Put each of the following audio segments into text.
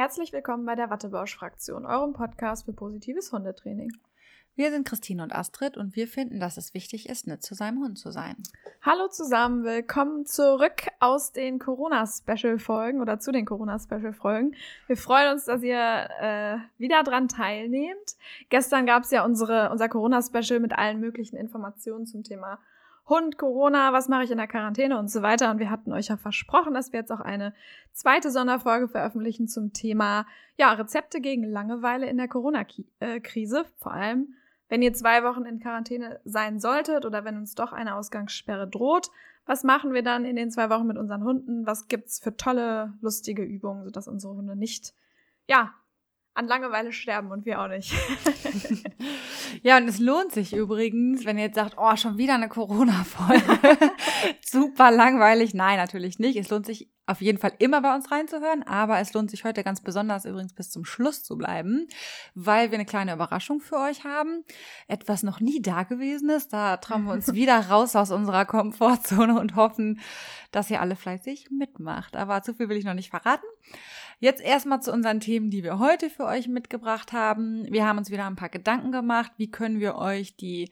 Herzlich willkommen bei der Wattebausch-Fraktion, eurem Podcast für positives Hundetraining. Wir sind Christine und Astrid und wir finden, dass es wichtig ist, nett zu seinem Hund zu sein. Hallo zusammen, willkommen zurück aus den Corona-Special-Folgen oder zu den Corona-Special-Folgen. Wir freuen uns, dass ihr äh, wieder dran teilnehmt. Gestern gab es ja unsere, unser Corona-Special mit allen möglichen Informationen zum Thema Hund, Corona, was mache ich in der Quarantäne und so weiter. Und wir hatten euch ja versprochen, dass wir jetzt auch eine zweite Sonderfolge veröffentlichen zum Thema ja, Rezepte gegen Langeweile in der Corona-Krise. Vor allem, wenn ihr zwei Wochen in Quarantäne sein solltet oder wenn uns doch eine Ausgangssperre droht. Was machen wir dann in den zwei Wochen mit unseren Hunden? Was gibt's für tolle, lustige Übungen, sodass unsere Hunde nicht, ja, an Langeweile sterben und wir auch nicht. ja, und es lohnt sich übrigens, wenn ihr jetzt sagt, oh, schon wieder eine Corona-Folge. Super langweilig. Nein, natürlich nicht. Es lohnt sich auf jeden Fall immer bei uns reinzuhören, aber es lohnt sich heute ganz besonders übrigens bis zum Schluss zu bleiben, weil wir eine kleine Überraschung für euch haben. Etwas noch nie Dagewesenes. Da trauen wir uns wieder raus aus unserer Komfortzone und hoffen, dass ihr alle fleißig mitmacht. Aber zu viel will ich noch nicht verraten. Jetzt erstmal zu unseren Themen, die wir heute für euch mitgebracht haben. Wir haben uns wieder ein paar Gedanken gemacht. Wie können wir euch die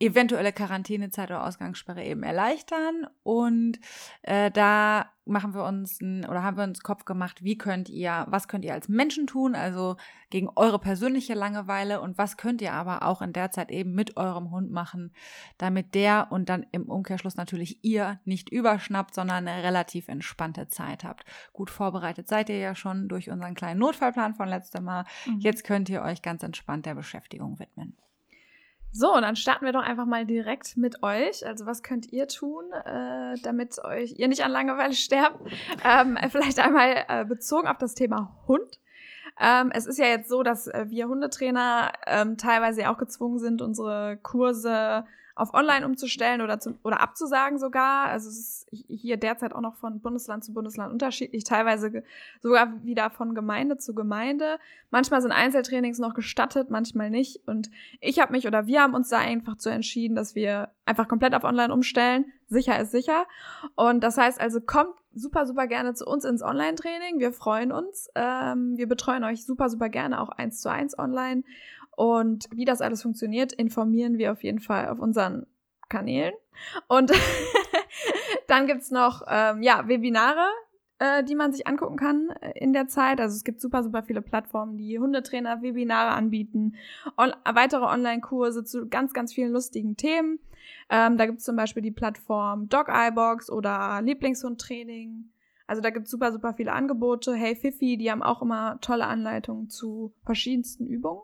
eventuelle Quarantänezeit oder Ausgangssperre eben erleichtern. Und äh, da machen wir uns ein, oder haben wir uns Kopf gemacht, wie könnt ihr, was könnt ihr als Menschen tun, also gegen eure persönliche Langeweile und was könnt ihr aber auch in der Zeit eben mit eurem Hund machen, damit der und dann im Umkehrschluss natürlich ihr nicht überschnappt, sondern eine relativ entspannte Zeit habt. Gut vorbereitet seid ihr ja schon durch unseren kleinen Notfallplan von letztem Mal. Mhm. Jetzt könnt ihr euch ganz entspannt der Beschäftigung widmen. So, dann starten wir doch einfach mal direkt mit euch. Also was könnt ihr tun, äh, damit euch ihr nicht an Langeweile sterbt? Ähm, vielleicht einmal äh, bezogen auf das Thema Hund. Ähm, es ist ja jetzt so, dass äh, wir Hundetrainer ähm, teilweise auch gezwungen sind, unsere Kurse auf online umzustellen oder, zu, oder abzusagen sogar. Also es ist hier derzeit auch noch von Bundesland zu Bundesland unterschiedlich, teilweise sogar wieder von Gemeinde zu Gemeinde. Manchmal sind Einzeltrainings noch gestattet, manchmal nicht. Und ich habe mich oder wir haben uns da einfach zu entschieden, dass wir einfach komplett auf online umstellen. Sicher ist sicher. Und das heißt also, kommt super, super gerne zu uns ins Online-Training. Wir freuen uns. Ähm, wir betreuen euch super, super gerne auch eins zu eins online. Und wie das alles funktioniert, informieren wir auf jeden Fall auf unseren Kanälen. Und dann gibt's noch ähm, ja, Webinare, äh, die man sich angucken kann äh, in der Zeit. Also es gibt super, super viele Plattformen, die Hundetrainer Webinare anbieten, on weitere Online-Kurse zu ganz, ganz vielen lustigen Themen. Ähm, da gibt's zum Beispiel die Plattform Dog Eyebox oder Lieblingshundtraining. Also da gibt's super, super viele Angebote. Hey Fifi, die haben auch immer tolle Anleitungen zu verschiedensten Übungen.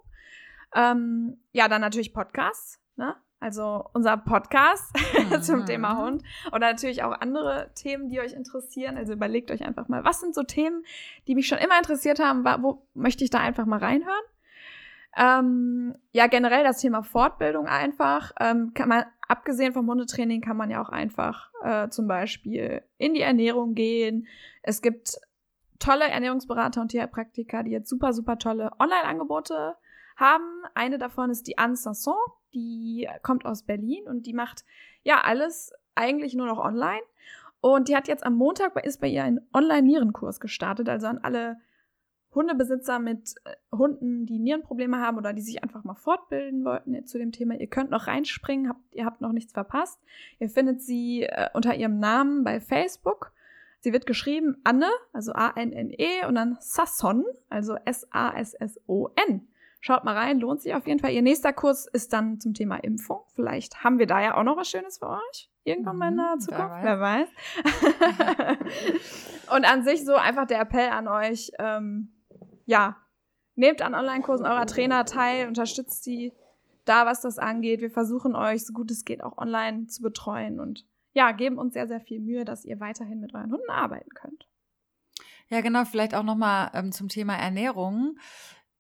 Ähm, ja, dann natürlich Podcasts, ne? Also unser Podcast mhm. zum Thema Hund oder natürlich auch andere Themen, die euch interessieren. Also überlegt euch einfach mal, was sind so Themen, die mich schon immer interessiert haben, wo möchte ich da einfach mal reinhören? Ähm, ja, generell das Thema Fortbildung einfach. Ähm, kann man, abgesehen vom Hundetraining, kann man ja auch einfach äh, zum Beispiel in die Ernährung gehen. Es gibt tolle Ernährungsberater und Tierpraktiker, die jetzt super, super tolle Online-Angebote haben. Eine davon ist die Anne Sanson, die kommt aus Berlin und die macht ja alles eigentlich nur noch online. Und die hat jetzt am Montag ist bei ihr ein Online-Nierenkurs gestartet, also an alle Hundebesitzer mit äh, Hunden, die Nierenprobleme haben oder die sich einfach mal fortbilden wollten zu dem Thema. Ihr könnt noch reinspringen, habt, ihr habt noch nichts verpasst. Ihr findet sie äh, unter ihrem Namen bei Facebook. Sie wird geschrieben Anne, also A-N-N-E und dann Sasson, also S-A-S-S-O-N. Schaut mal rein, lohnt sich auf jeden Fall. Ihr nächster Kurs ist dann zum Thema Impfung. Vielleicht haben wir da ja auch noch was Schönes für euch. Irgendwann mal in naher mhm, Zukunft. Wer weiß. Wer weiß. Und an sich so einfach der Appell an euch, ähm, ja, nehmt an Online-Kursen eurer Trainer teil, unterstützt sie da, was das angeht. Wir versuchen euch, so gut es geht, auch online zu betreuen und ja, geben uns sehr, sehr viel Mühe, dass ihr weiterhin mit euren Hunden arbeiten könnt. Ja, genau, vielleicht auch nochmal ähm, zum Thema Ernährung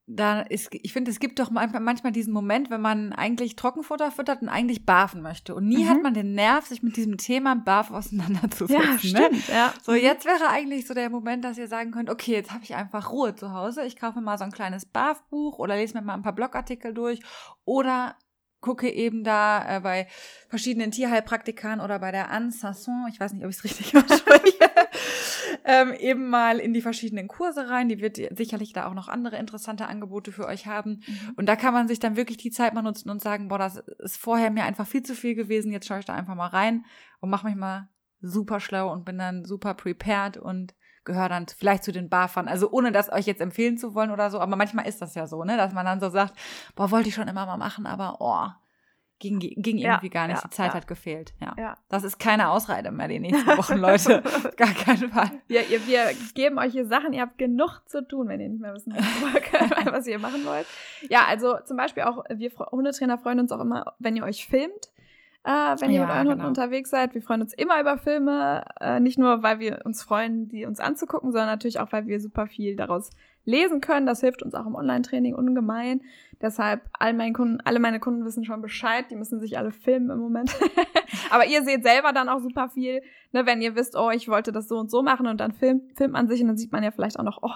da ist, ich finde, es gibt doch manchmal diesen Moment, wenn man eigentlich Trockenfutter füttert und eigentlich barfen möchte. Und nie mhm. hat man den Nerv, sich mit diesem Thema Barf auseinanderzusetzen. Ja, ne? stimmt, ne? ja. So, jetzt wäre eigentlich so der Moment, dass ihr sagen könnt, okay, jetzt habe ich einfach Ruhe zu Hause. Ich kaufe mal so ein kleines Barfbuch oder lese mir mal ein paar Blogartikel durch oder gucke eben da äh, bei verschiedenen Tierheilpraktikern oder bei der Anne Sasson, ich weiß nicht, ob ich es richtig ausspreche, ähm, eben mal in die verschiedenen Kurse rein. Die wird sicherlich da auch noch andere interessante Angebote für euch haben. Mhm. Und da kann man sich dann wirklich die Zeit mal nutzen und sagen, boah, das ist vorher mir einfach viel zu viel gewesen, jetzt schaue ich da einfach mal rein und mache mich mal super schlau und bin dann super prepared und gehöre dann vielleicht zu den Barfern. Also ohne das euch jetzt empfehlen zu wollen oder so, aber manchmal ist das ja so, ne, dass man dann so sagt, boah, wollte ich schon immer mal machen, aber oh, ging, ging irgendwie ja, gar nicht. Ja, die Zeit ja. hat gefehlt. Ja. ja. Das ist keine Ausrede mehr die nächsten Wochen, Leute. gar keinen Fall. Ja, ihr, wir geben euch hier Sachen, ihr habt genug zu tun, wenn ihr nicht mehr wissen was ihr machen wollt. Ja, also zum Beispiel auch, wir Hundetrainer freuen uns auch immer, wenn ihr euch filmt äh, wenn ihr mit euren genau. Hunden unterwegs seid. Wir freuen uns immer über Filme, äh, nicht nur, weil wir uns freuen, die uns anzugucken, sondern natürlich auch, weil wir super viel daraus lesen können. Das hilft uns auch im Online-Training ungemein. Deshalb, all meine Kunden, alle meine Kunden wissen schon Bescheid, die müssen sich alle filmen im Moment. Aber ihr seht selber dann auch super viel, ne, wenn ihr wisst, oh, ich wollte das so und so machen und dann filmt, filmt man sich und dann sieht man ja vielleicht auch noch, oh,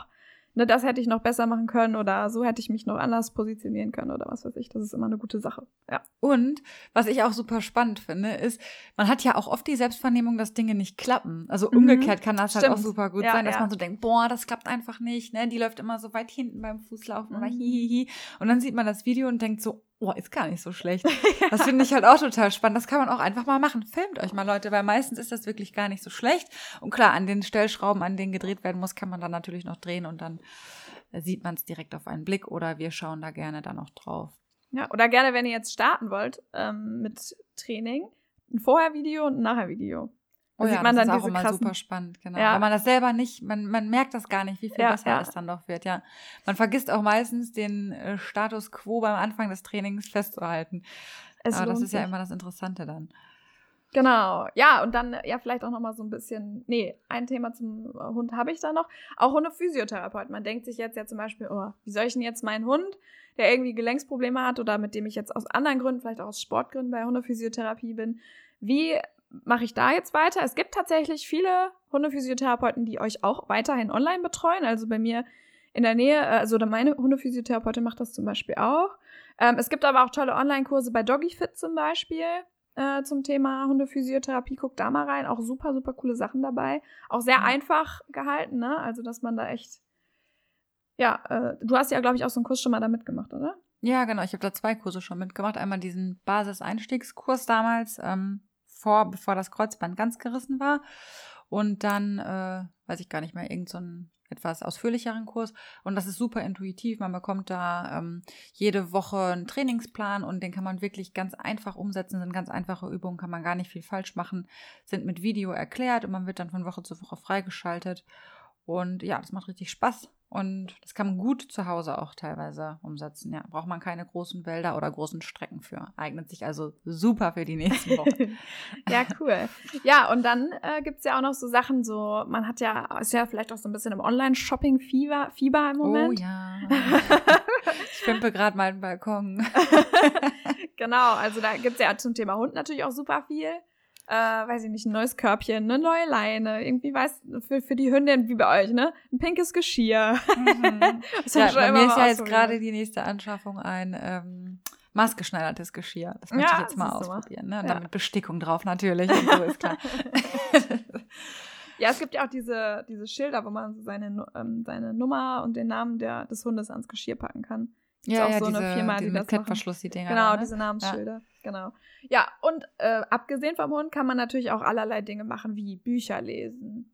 ne, das hätte ich noch besser machen können oder so hätte ich mich noch anders positionieren können oder was weiß ich. Das ist immer eine gute Sache. Ja. Und was ich auch super spannend finde, ist, man hat ja auch oft die Selbstvernehmung, dass Dinge nicht klappen. Also mhm. umgekehrt kann das Stimmt. halt auch super gut ja, sein, dass ja. man so denkt, boah, das klappt einfach nicht, ne? Die läuft immer so weit hinten beim Fußlaufen mhm. oder hihihi. Und dann sieht man das Video und denkt so, oh, ist gar nicht so schlecht. Das finde ich halt auch total spannend. Das kann man auch einfach mal machen. Filmt euch mal, Leute, weil meistens ist das wirklich gar nicht so schlecht. Und klar, an den Stellschrauben, an denen gedreht werden muss, kann man dann natürlich noch drehen und dann sieht man es direkt auf einen Blick oder wir schauen da gerne dann noch drauf. Ja, oder gerne, wenn ihr jetzt starten wollt ähm, mit Training, ein Vorher-Video und ein Nachher-Video. Oh ja, sieht man das dann ist auch immer krassen... super spannend, genau. Ja. Weil man das selber nicht, man, man merkt das gar nicht, wie viel ja, besser ja. es dann doch wird, ja. Man vergisst auch meistens den äh, Status quo beim Anfang des Trainings festzuhalten. Es Aber das ist ja immer das Interessante dann. Genau, ja, und dann ja vielleicht auch nochmal so ein bisschen, nee, ein Thema zum Hund habe ich da noch. Auch Hunde-Physiotherapeut. Man denkt sich jetzt ja zum Beispiel, oh, wie soll ich denn jetzt meinen Hund, der irgendwie Gelenksprobleme hat oder mit dem ich jetzt aus anderen Gründen, vielleicht auch aus Sportgründen bei Hundephysiotherapie bin, wie mache ich da jetzt weiter? Es gibt tatsächlich viele Hundephysiotherapeuten, die euch auch weiterhin online betreuen. Also bei mir in der Nähe, äh, also meine Hundephysiotherapeutin macht das zum Beispiel auch. Ähm, es gibt aber auch tolle Online-Kurse bei DoggyFit zum Beispiel äh, zum Thema Hundephysiotherapie. Guckt da mal rein. Auch super, super coole Sachen dabei. Auch sehr einfach gehalten, ne? Also, dass man da echt. Ja, äh, du hast ja, glaube ich, auch so einen Kurs schon mal da mitgemacht, oder? Ja, genau. Ich habe da zwei Kurse schon mitgemacht. Einmal diesen Basis-Einstiegskurs damals. Ähm vor, bevor das Kreuzband ganz gerissen war. Und dann, äh, weiß ich gar nicht mehr, irgendeinen so etwas ausführlicheren Kurs. Und das ist super intuitiv. Man bekommt da ähm, jede Woche einen Trainingsplan und den kann man wirklich ganz einfach umsetzen. Sind ganz einfache Übungen, kann man gar nicht viel falsch machen. Sind mit Video erklärt und man wird dann von Woche zu Woche freigeschaltet. Und ja, das macht richtig Spaß. Und das kann man gut zu Hause auch teilweise umsetzen. Ja, braucht man keine großen Wälder oder großen Strecken für. Eignet sich also super für die nächsten Wochen. ja, cool. Ja, und dann äh, gibt es ja auch noch so Sachen, so, man hat ja, ist ja vielleicht auch so ein bisschen im Online-Shopping-Fieber Fieber im Moment. Oh ja. ich pimpe gerade meinen Balkon. genau, also da gibt es ja zum Thema Hund natürlich auch super viel äh, weiß ich nicht, ein neues Körbchen, eine neue Leine, irgendwie weiß, für, für die Hündin wie bei euch, ne? Ein pinkes Geschirr. Mhm. ja, bei mir ist ja jetzt gerade die nächste Anschaffung ein ähm, maßgeschneidertes Geschirr. Das möchte ja, ich jetzt mal ausprobieren, ne? Und ja. dann mit Bestickung drauf natürlich, und so ist klar. Ja, es gibt ja auch diese, diese Schilder, wo man seine, ähm, seine Nummer und den Namen der, des Hundes ans Geschirr packen kann. Gibt's ja, auch ja, so diese, eine Firma, die, die das Klettverschluss, die Dinger. Genau, da, ne? diese Namensschilder. Ja. Genau. Ja, und äh, abgesehen vom Hund kann man natürlich auch allerlei Dinge machen, wie Bücher lesen,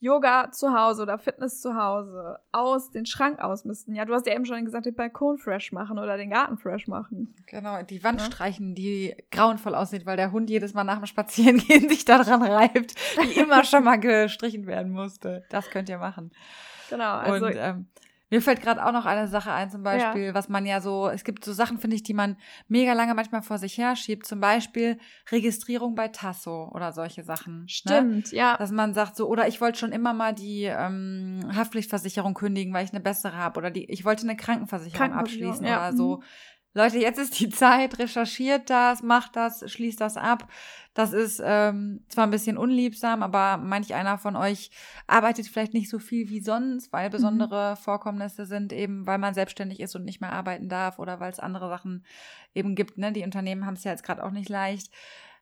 Yoga zu Hause oder Fitness zu Hause, aus den Schrank ausmisten. Ja, du hast ja eben schon gesagt, den Balkon fresh machen oder den Garten fresh machen. Genau, die Wand ja? streichen, die grauenvoll aussieht, weil der Hund jedes Mal nach dem Spazierengehen sich daran reibt, die immer schon mal gestrichen werden musste. Das könnt ihr machen. Genau, also und, ähm, mir fällt gerade auch noch eine Sache ein, zum Beispiel, ja. was man ja so, es gibt so Sachen, finde ich, die man mega lange manchmal vor sich her schiebt. Zum Beispiel Registrierung bei Tasso oder solche Sachen. Ne? Stimmt, ne? ja. Dass man sagt so, oder ich wollte schon immer mal die ähm, Haftpflichtversicherung kündigen, weil ich eine bessere habe. Oder die, ich wollte eine Krankenversicherung, Krankenversicherung abschließen ja. oder so. Mhm Leute, jetzt ist die Zeit, recherchiert das, macht das, schließt das ab. Das ist ähm, zwar ein bisschen unliebsam, aber manch einer von euch arbeitet vielleicht nicht so viel wie sonst, weil mhm. besondere mhm. Vorkommnisse sind, eben weil man selbstständig ist und nicht mehr arbeiten darf oder weil es andere Sachen eben gibt. Ne? Die Unternehmen haben es ja jetzt gerade auch nicht leicht.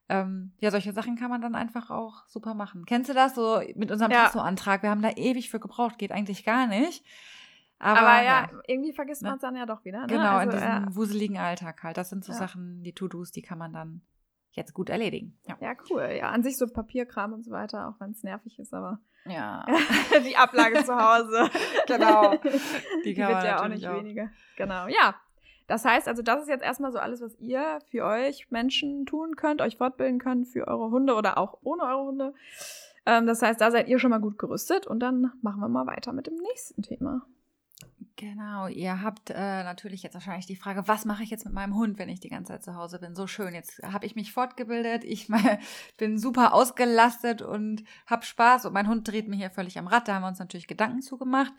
Ähm, ja, solche Sachen kann man dann einfach auch super machen. Kennst du das so mit unserem ja. Passo-Antrag? Wir haben da ewig für gebraucht, geht eigentlich gar nicht. Aber, Aber ja, ja, irgendwie vergisst ne? man es dann ja doch wieder. Ne? Genau, also, in diesem ja. wuseligen Alltag halt. Das sind so ja. Sachen, die To-Dos, die kann man dann jetzt gut erledigen. Ja. ja, cool. Ja, an sich so Papierkram und so weiter, auch wenn es nervig ist, aber ja. die Ablage zu Hause. genau. Die, die wird ja auch nicht auch. weniger. Genau, ja. Das heißt also, das ist jetzt erstmal so alles, was ihr für euch Menschen tun könnt, euch fortbilden könnt für eure Hunde oder auch ohne eure Hunde. Ähm, das heißt, da seid ihr schon mal gut gerüstet und dann machen wir mal weiter mit dem nächsten Thema. Genau, ihr habt äh, natürlich jetzt wahrscheinlich die Frage, was mache ich jetzt mit meinem Hund, wenn ich die ganze Zeit zu Hause bin? So schön, jetzt habe ich mich fortgebildet, ich mal, bin super ausgelastet und habe Spaß und mein Hund dreht mir hier völlig am Rad. Da haben wir uns natürlich Gedanken zugemacht.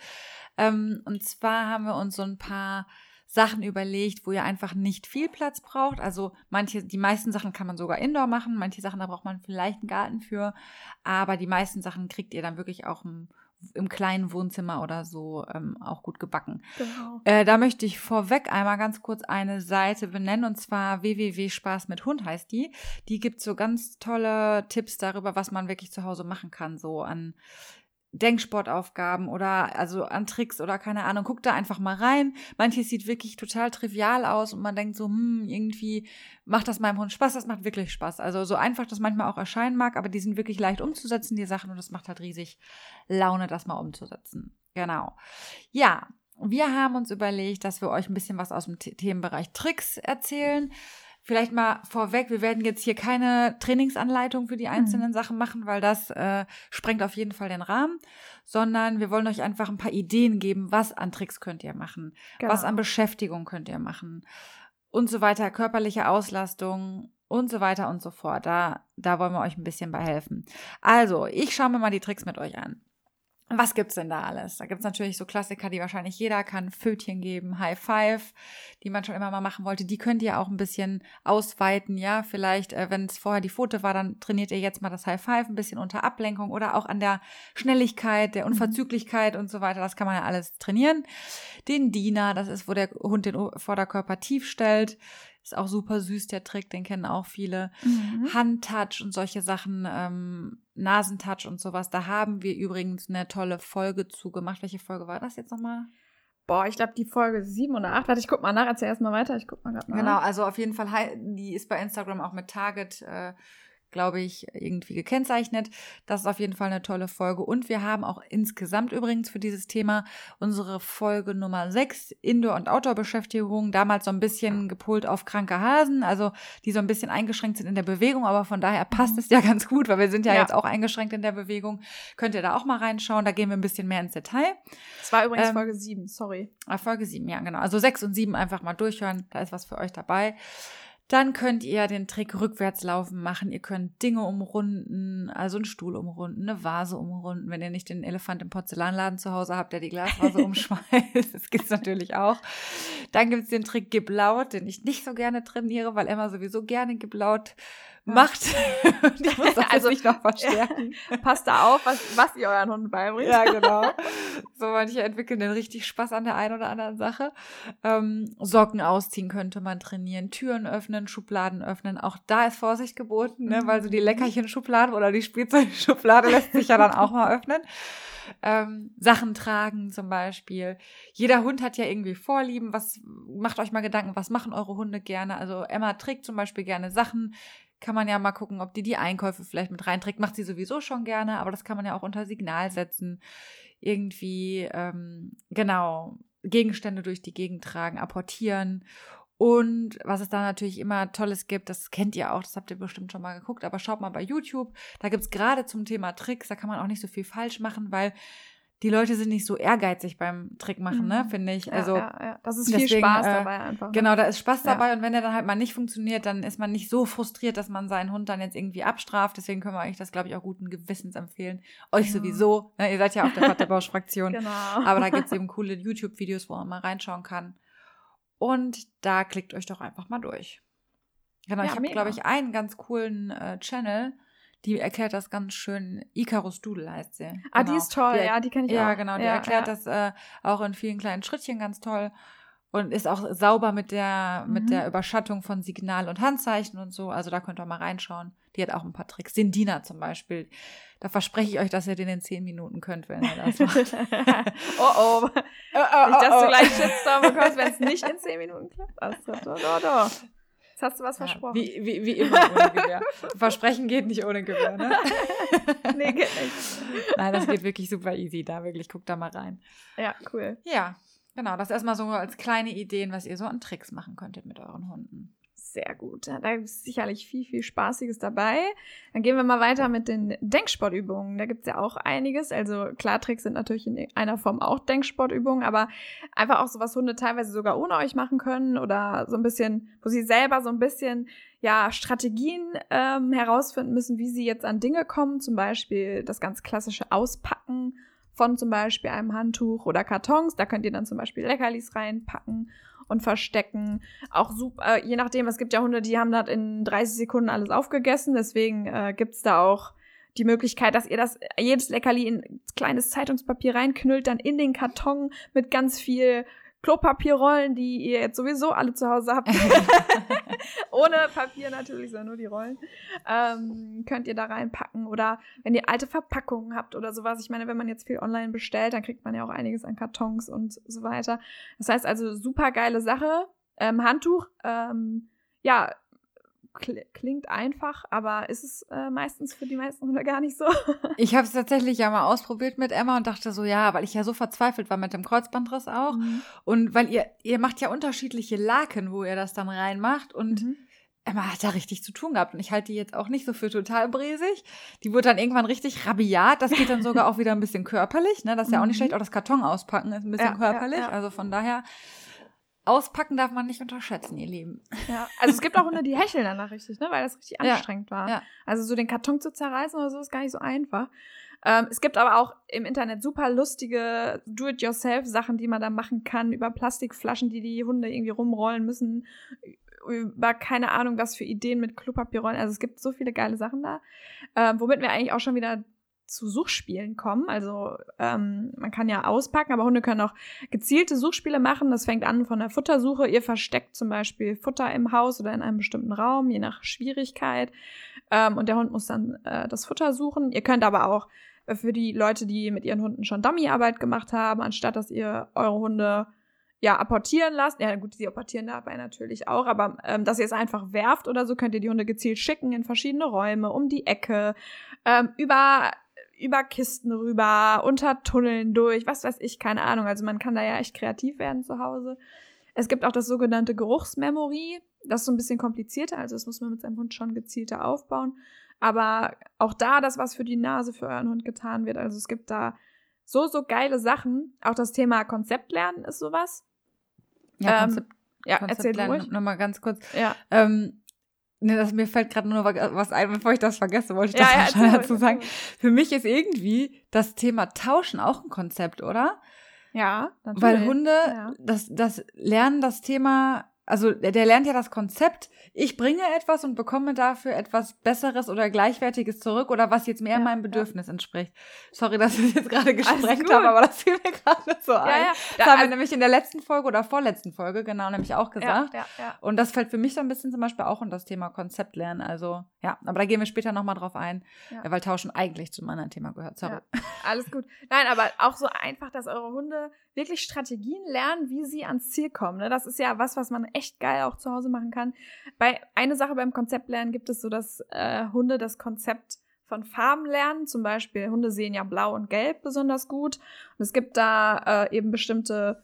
Ähm, und zwar haben wir uns so ein paar Sachen überlegt, wo ihr einfach nicht viel Platz braucht. Also manche, die meisten Sachen kann man sogar indoor machen, manche Sachen, da braucht man vielleicht einen Garten für, aber die meisten Sachen kriegt ihr dann wirklich auch im im kleinen Wohnzimmer oder so ähm, auch gut gebacken. Genau. Äh, da möchte ich vorweg einmal ganz kurz eine Seite benennen und zwar www.spaß mit Hund heißt die. Die gibt so ganz tolle Tipps darüber, was man wirklich zu Hause machen kann, so an Denksportaufgaben oder also an Tricks oder keine Ahnung. Guckt da einfach mal rein. Manches sieht wirklich total trivial aus und man denkt so, hm, irgendwie macht das meinem Hund Spaß. Das macht wirklich Spaß. Also so einfach das manchmal auch erscheinen mag, aber die sind wirklich leicht umzusetzen, die Sachen, und das macht halt riesig Laune, das mal umzusetzen. Genau. Ja, wir haben uns überlegt, dass wir euch ein bisschen was aus dem Themenbereich Tricks erzählen. Vielleicht mal vorweg, wir werden jetzt hier keine Trainingsanleitung für die einzelnen mhm. Sachen machen, weil das äh, sprengt auf jeden Fall den Rahmen, sondern wir wollen euch einfach ein paar Ideen geben, was an Tricks könnt ihr machen, genau. was an Beschäftigung könnt ihr machen und so weiter, körperliche Auslastung und so weiter und so fort. Da, da wollen wir euch ein bisschen bei helfen. Also, ich schaue mir mal die Tricks mit euch an. Was gibt's denn da alles? Da gibt's natürlich so Klassiker, die wahrscheinlich jeder kann. Fötchen geben, High Five, die man schon immer mal machen wollte. Die könnt ihr auch ein bisschen ausweiten, ja. Vielleicht, äh, wenn es vorher die Foto war, dann trainiert ihr jetzt mal das High Five ein bisschen unter Ablenkung oder auch an der Schnelligkeit, der mhm. Unverzüglichkeit und so weiter. Das kann man ja alles trainieren. Den Diener, das ist, wo der Hund den Vorderkörper tief stellt ist auch super süß, der Trick, den kennen auch viele. Mhm. Handtouch und solche Sachen, ähm, Nasentouch und sowas. Da haben wir übrigens eine tolle Folge zugemacht. Welche Folge war das jetzt nochmal? Boah, ich glaube die Folge 7 oder 8. Warte, ich guck mal nach, erzähl erstmal weiter. Ich guck mal gerade nach. Genau, also auf jeden Fall, die ist bei Instagram auch mit Target äh, glaube ich, irgendwie gekennzeichnet. Das ist auf jeden Fall eine tolle Folge. Und wir haben auch insgesamt übrigens für dieses Thema unsere Folge Nummer 6, Indoor- und Outdoor-Beschäftigung, damals so ein bisschen gepolt auf kranke Hasen, also die so ein bisschen eingeschränkt sind in der Bewegung, aber von daher passt mhm. es ja ganz gut, weil wir sind ja, ja, jetzt auch eingeschränkt in der Bewegung. Könnt ihr da auch mal reinschauen, da gehen wir ein bisschen mehr ins Detail. Das war übrigens ähm, Folge 7, sorry. Ah, Folge 7, ja, genau. Also 6 und 7 einfach mal durchhören, da ist was für euch dabei. Dann könnt ihr den Trick rückwärts laufen machen. Ihr könnt Dinge umrunden, also einen Stuhl umrunden, eine Vase umrunden, wenn ihr nicht den Elefant im Porzellanladen zu Hause habt, der die Glasvase umschmeißt. Das gibt's natürlich auch. Dann gibt's den Trick Gib laut, den ich nicht so gerne trainiere, weil Emma sowieso gerne Gib laut macht. ich muss das also nicht noch verstärken. Passt da auf, was, was ihr euren Hunden beibringt. Ja, genau. So manche entwickeln dann richtig Spaß an der einen oder anderen Sache. Ähm, Socken ausziehen könnte man trainieren, Türen öffnen, Schubladen öffnen. Auch da ist Vorsicht geboten, ne? weil so die mhm. Leckerchen-Schublade oder die Spielzeugschublade lässt sich ja dann auch mal öffnen. Ähm, Sachen tragen zum Beispiel. Jeder Hund hat ja irgendwie Vorlieben. Was macht euch mal Gedanken, was machen eure Hunde gerne? Also Emma trägt zum Beispiel gerne Sachen, kann man ja mal gucken, ob die die Einkäufe vielleicht mit reinträgt. Macht sie sowieso schon gerne, aber das kann man ja auch unter Signal setzen. Irgendwie, ähm, genau, Gegenstände durch die Gegend tragen, apportieren. Und was es da natürlich immer Tolles gibt, das kennt ihr auch, das habt ihr bestimmt schon mal geguckt, aber schaut mal bei YouTube. Da gibt es gerade zum Thema Tricks, da kann man auch nicht so viel falsch machen, weil die Leute sind nicht so ehrgeizig beim Trick machen, ne, mhm. finde ich. Also ja, ja, das ist deswegen, viel Spaß äh, dabei einfach. Ne? Genau, da ist Spaß dabei und wenn der dann halt mal nicht funktioniert, dann ist man nicht so frustriert, dass man seinen Hund dann jetzt irgendwie abstraft. Deswegen können wir euch das, glaube ich, auch guten Gewissens empfehlen. Euch sowieso. Ne? Ihr seid ja auf der Vaterbausch-Fraktion. genau. Aber da gibt es eben coole YouTube-Videos, wo man mal reinschauen kann. Und da klickt euch doch einfach mal durch. Genau, Ja, ich habe, glaube ich, einen ganz coolen äh, Channel, die erklärt das ganz schön. Icarus Doodle heißt sie. Ah, genau. die ist toll, Die ja, die kenne ich Ja, auch. genau, die ja, erklärt ja. das äh, auch in vielen kleinen Schrittchen ganz toll und ist auch sauber mit der, mit Mhm. der Überschattung von Signal- und Handzeichen und so. Also da könnt ihr mal reinschauen. Die hat auch ein paar Tricks. Den Dina zum Beispiel. Da verspreche ich euch, dass ihr den in zehn Minuten könnt, wenn ihr das macht. oh oh. oh, Nicht, dass du gleich Shitstorm bekommst, wenn es nicht in 10 Minuten klappt. Astrid. Do, do, do. Jetzt hast du was versprochen. Wie, wie, wie immer ohne Gewehr. Versprechen geht nicht ohne Gewehr, ne? nee, geht nicht. Nein, das geht wirklich super easy. Da wirklich, guckt da mal rein. Ja, cool. Ja, genau. Das erstmal so als kleine Ideen, was ihr so an Tricks machen könntet mit euren Hunden. Sehr gut. Da ist sicherlich viel, viel Spaßiges dabei. Dann gehen wir mal weiter mit den Denksportübungen. Da gibt es ja auch einiges. Also klar, Tricks sind natürlich in einer Form auch Denksportübungen, aber einfach auch so, was Hunde teilweise sogar ohne euch machen können oder so ein bisschen, wo sie selber so ein bisschen ja, Strategien ähm, herausfinden müssen, wie sie jetzt an Dinge kommen. Zum Beispiel das ganz klassische Auspacken von zum Beispiel einem Handtuch oder Kartons. Da könnt ihr dann zum Beispiel Leckerlis reinpacken und verstecken. Auch super, äh, je nachdem, es gibt ja Hunde, die haben das in 30 Sekunden alles aufgegessen. Deswegen äh, gibt's da auch die Möglichkeit, dass ihr das jedes Leckerli in kleines Zeitungspapier reinknüllt, dann in den Karton mit ganz viel Klopapierrollen, die ihr jetzt sowieso alle zu Hause habt. Ohne Papier natürlich, sondern nur die Rollen. Ähm, könnt ihr da reinpacken. Oder wenn ihr alte Verpackungen habt oder sowas. Ich meine, wenn man jetzt viel online bestellt, dann kriegt man ja auch einiges an Kartons und so weiter. Das heißt also, super geile Sache. Ähm, Handtuch, ähm, ja, klingt einfach, aber ist es äh, meistens für die meisten Hunde gar nicht so. Ich habe es tatsächlich ja mal ausprobiert mit Emma und dachte so, ja, weil ich ja so verzweifelt war mit dem Kreuzbandriss auch. Mhm. Und weil ihr, ihr macht ja unterschiedliche Laken, wo ihr das dann reinmacht. Und Mhm. Emma hat da richtig zu tun gehabt. Und ich halte die jetzt auch nicht so für total bresig. Die wurde dann irgendwann richtig rabiat. Das geht dann sogar auch wieder ein bisschen körperlich. Ne? Das ist ja auch nicht Mhm. schlecht. Auch das Karton auspacken ist ein bisschen Ja, ja, körperlich. ja. Also von daher, auspacken darf man nicht unterschätzen, ihr Lieben. Ja, also es gibt auch Hunde, die hecheln danach richtig, ne, weil das richtig Ja, anstrengend war. ja. Also so den Karton zu zerreißen oder so ist gar nicht so einfach. Ähm, es gibt aber auch im Internet super lustige Do-it-yourself-Sachen, die man da machen kann, über Plastikflaschen, die die Hunde irgendwie rumrollen müssen, über keine Ahnung, was für Ideen mit Klopapierrollen. Also es gibt so viele geile Sachen da, ähm, womit wir eigentlich auch schon wieder zu Suchspielen kommen. Also ähm, man kann ja auspacken, aber Hunde können auch gezielte Suchspiele machen. Das fängt an von der Futtersuche. Ihr versteckt zum Beispiel Futter im Haus oder in einem bestimmten Raum, je nach Schwierigkeit. Ähm, und der Hund muss dann äh, das Futter suchen. Ihr könnt aber auch äh, für die Leute, die mit ihren Hunden schon Dummyarbeit gemacht haben, anstatt dass ihr eure Hunde ja apportieren lasst. Ja, gut, sie apportieren dabei natürlich auch, aber ähm, dass ihr es einfach werft oder so, könnt ihr die Hunde gezielt schicken in verschiedene Räume, um die Ecke, ähm, über über Kisten rüber, unter Tunneln durch, was weiß ich, keine Ahnung. Also man kann da ja echt kreativ werden zu Hause. Es gibt auch das sogenannte Geruchsmemory. Das ist so ein bisschen komplizierter, also das muss man mit seinem Hund schon gezielter aufbauen. Aber auch da das, was für die Nase für euren Hund getan wird. Also es gibt da so, so geile Sachen. Auch das Thema Konzeptlernen ist sowas. Ja, Ähm, Konzept, Ja, Konzept erzähl lernen. ruhig. Noch mal ganz kurz. Ja. Ähm, ne, das, mir fällt gerade nur was ein, bevor ich das vergesse, wollte ich Ja, das ja, erzähl dazu sagen. Für mich ist irgendwie das Thema Tauschen auch ein Konzept, oder? Ja, natürlich. Weil Hunde, Ja. das, das lernen das Thema, also der, der lernt ja das Konzept, ich bringe etwas und bekomme dafür etwas Besseres oder Gleichwertiges zurück oder was jetzt mehr Ja, meinem ja. Bedürfnis entspricht. Sorry, dass ich jetzt gerade gesprengt habe, aber das fiel mir gerade so ein. Ja, ja. Das Ja, haben wir also- nämlich in der letzten Folge oder vorletzten Folge genau nämlich auch gesagt. Ja, ja, ja. Und das fällt für mich so ein bisschen zum Beispiel auch in das Thema Konzept lernen. Also ja, aber da gehen wir später nochmal drauf ein, Ja. weil Tauschen eigentlich zum anderen Thema gehört. Sorry. Ja, alles gut. Nein, aber auch so einfach, dass eure Hunde wirklich Strategien lernen, wie sie ans Ziel kommen. Ne? Das ist ja was, was man echt geil auch zu Hause machen kann. Bei eine Sache beim Konzeptlernen gibt es so, dass äh, Hunde das Konzept von Farben lernen. Zum Beispiel Hunde sehen ja Blau und Gelb besonders gut. Und es gibt da äh, eben bestimmte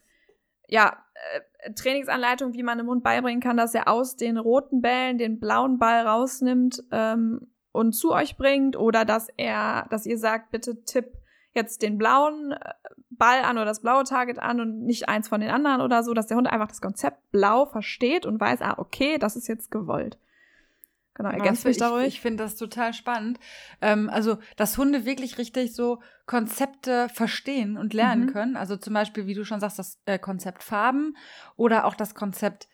ja, äh, Trainingsanleitungen, wie man dem Hund beibringen kann, dass er aus den roten Bällen den blauen Ball rausnimmt ähm, und zu euch bringt oder dass er, dass ihr sagt, bitte tipp jetzt den blauen äh, Ball an oder das blaue Target an und nicht eins von den anderen oder so, dass der Hund einfach das Konzept blau versteht und weiß, ah, okay, das ist jetzt gewollt. Genau, ergänzt mich ich, da ruhig. Ich finde das total spannend. Ähm, also, dass Hunde wirklich richtig so Konzepte verstehen und lernen Mhm. können. Also zum Beispiel, wie du schon sagst, das äh, Konzept Farben oder auch das Konzept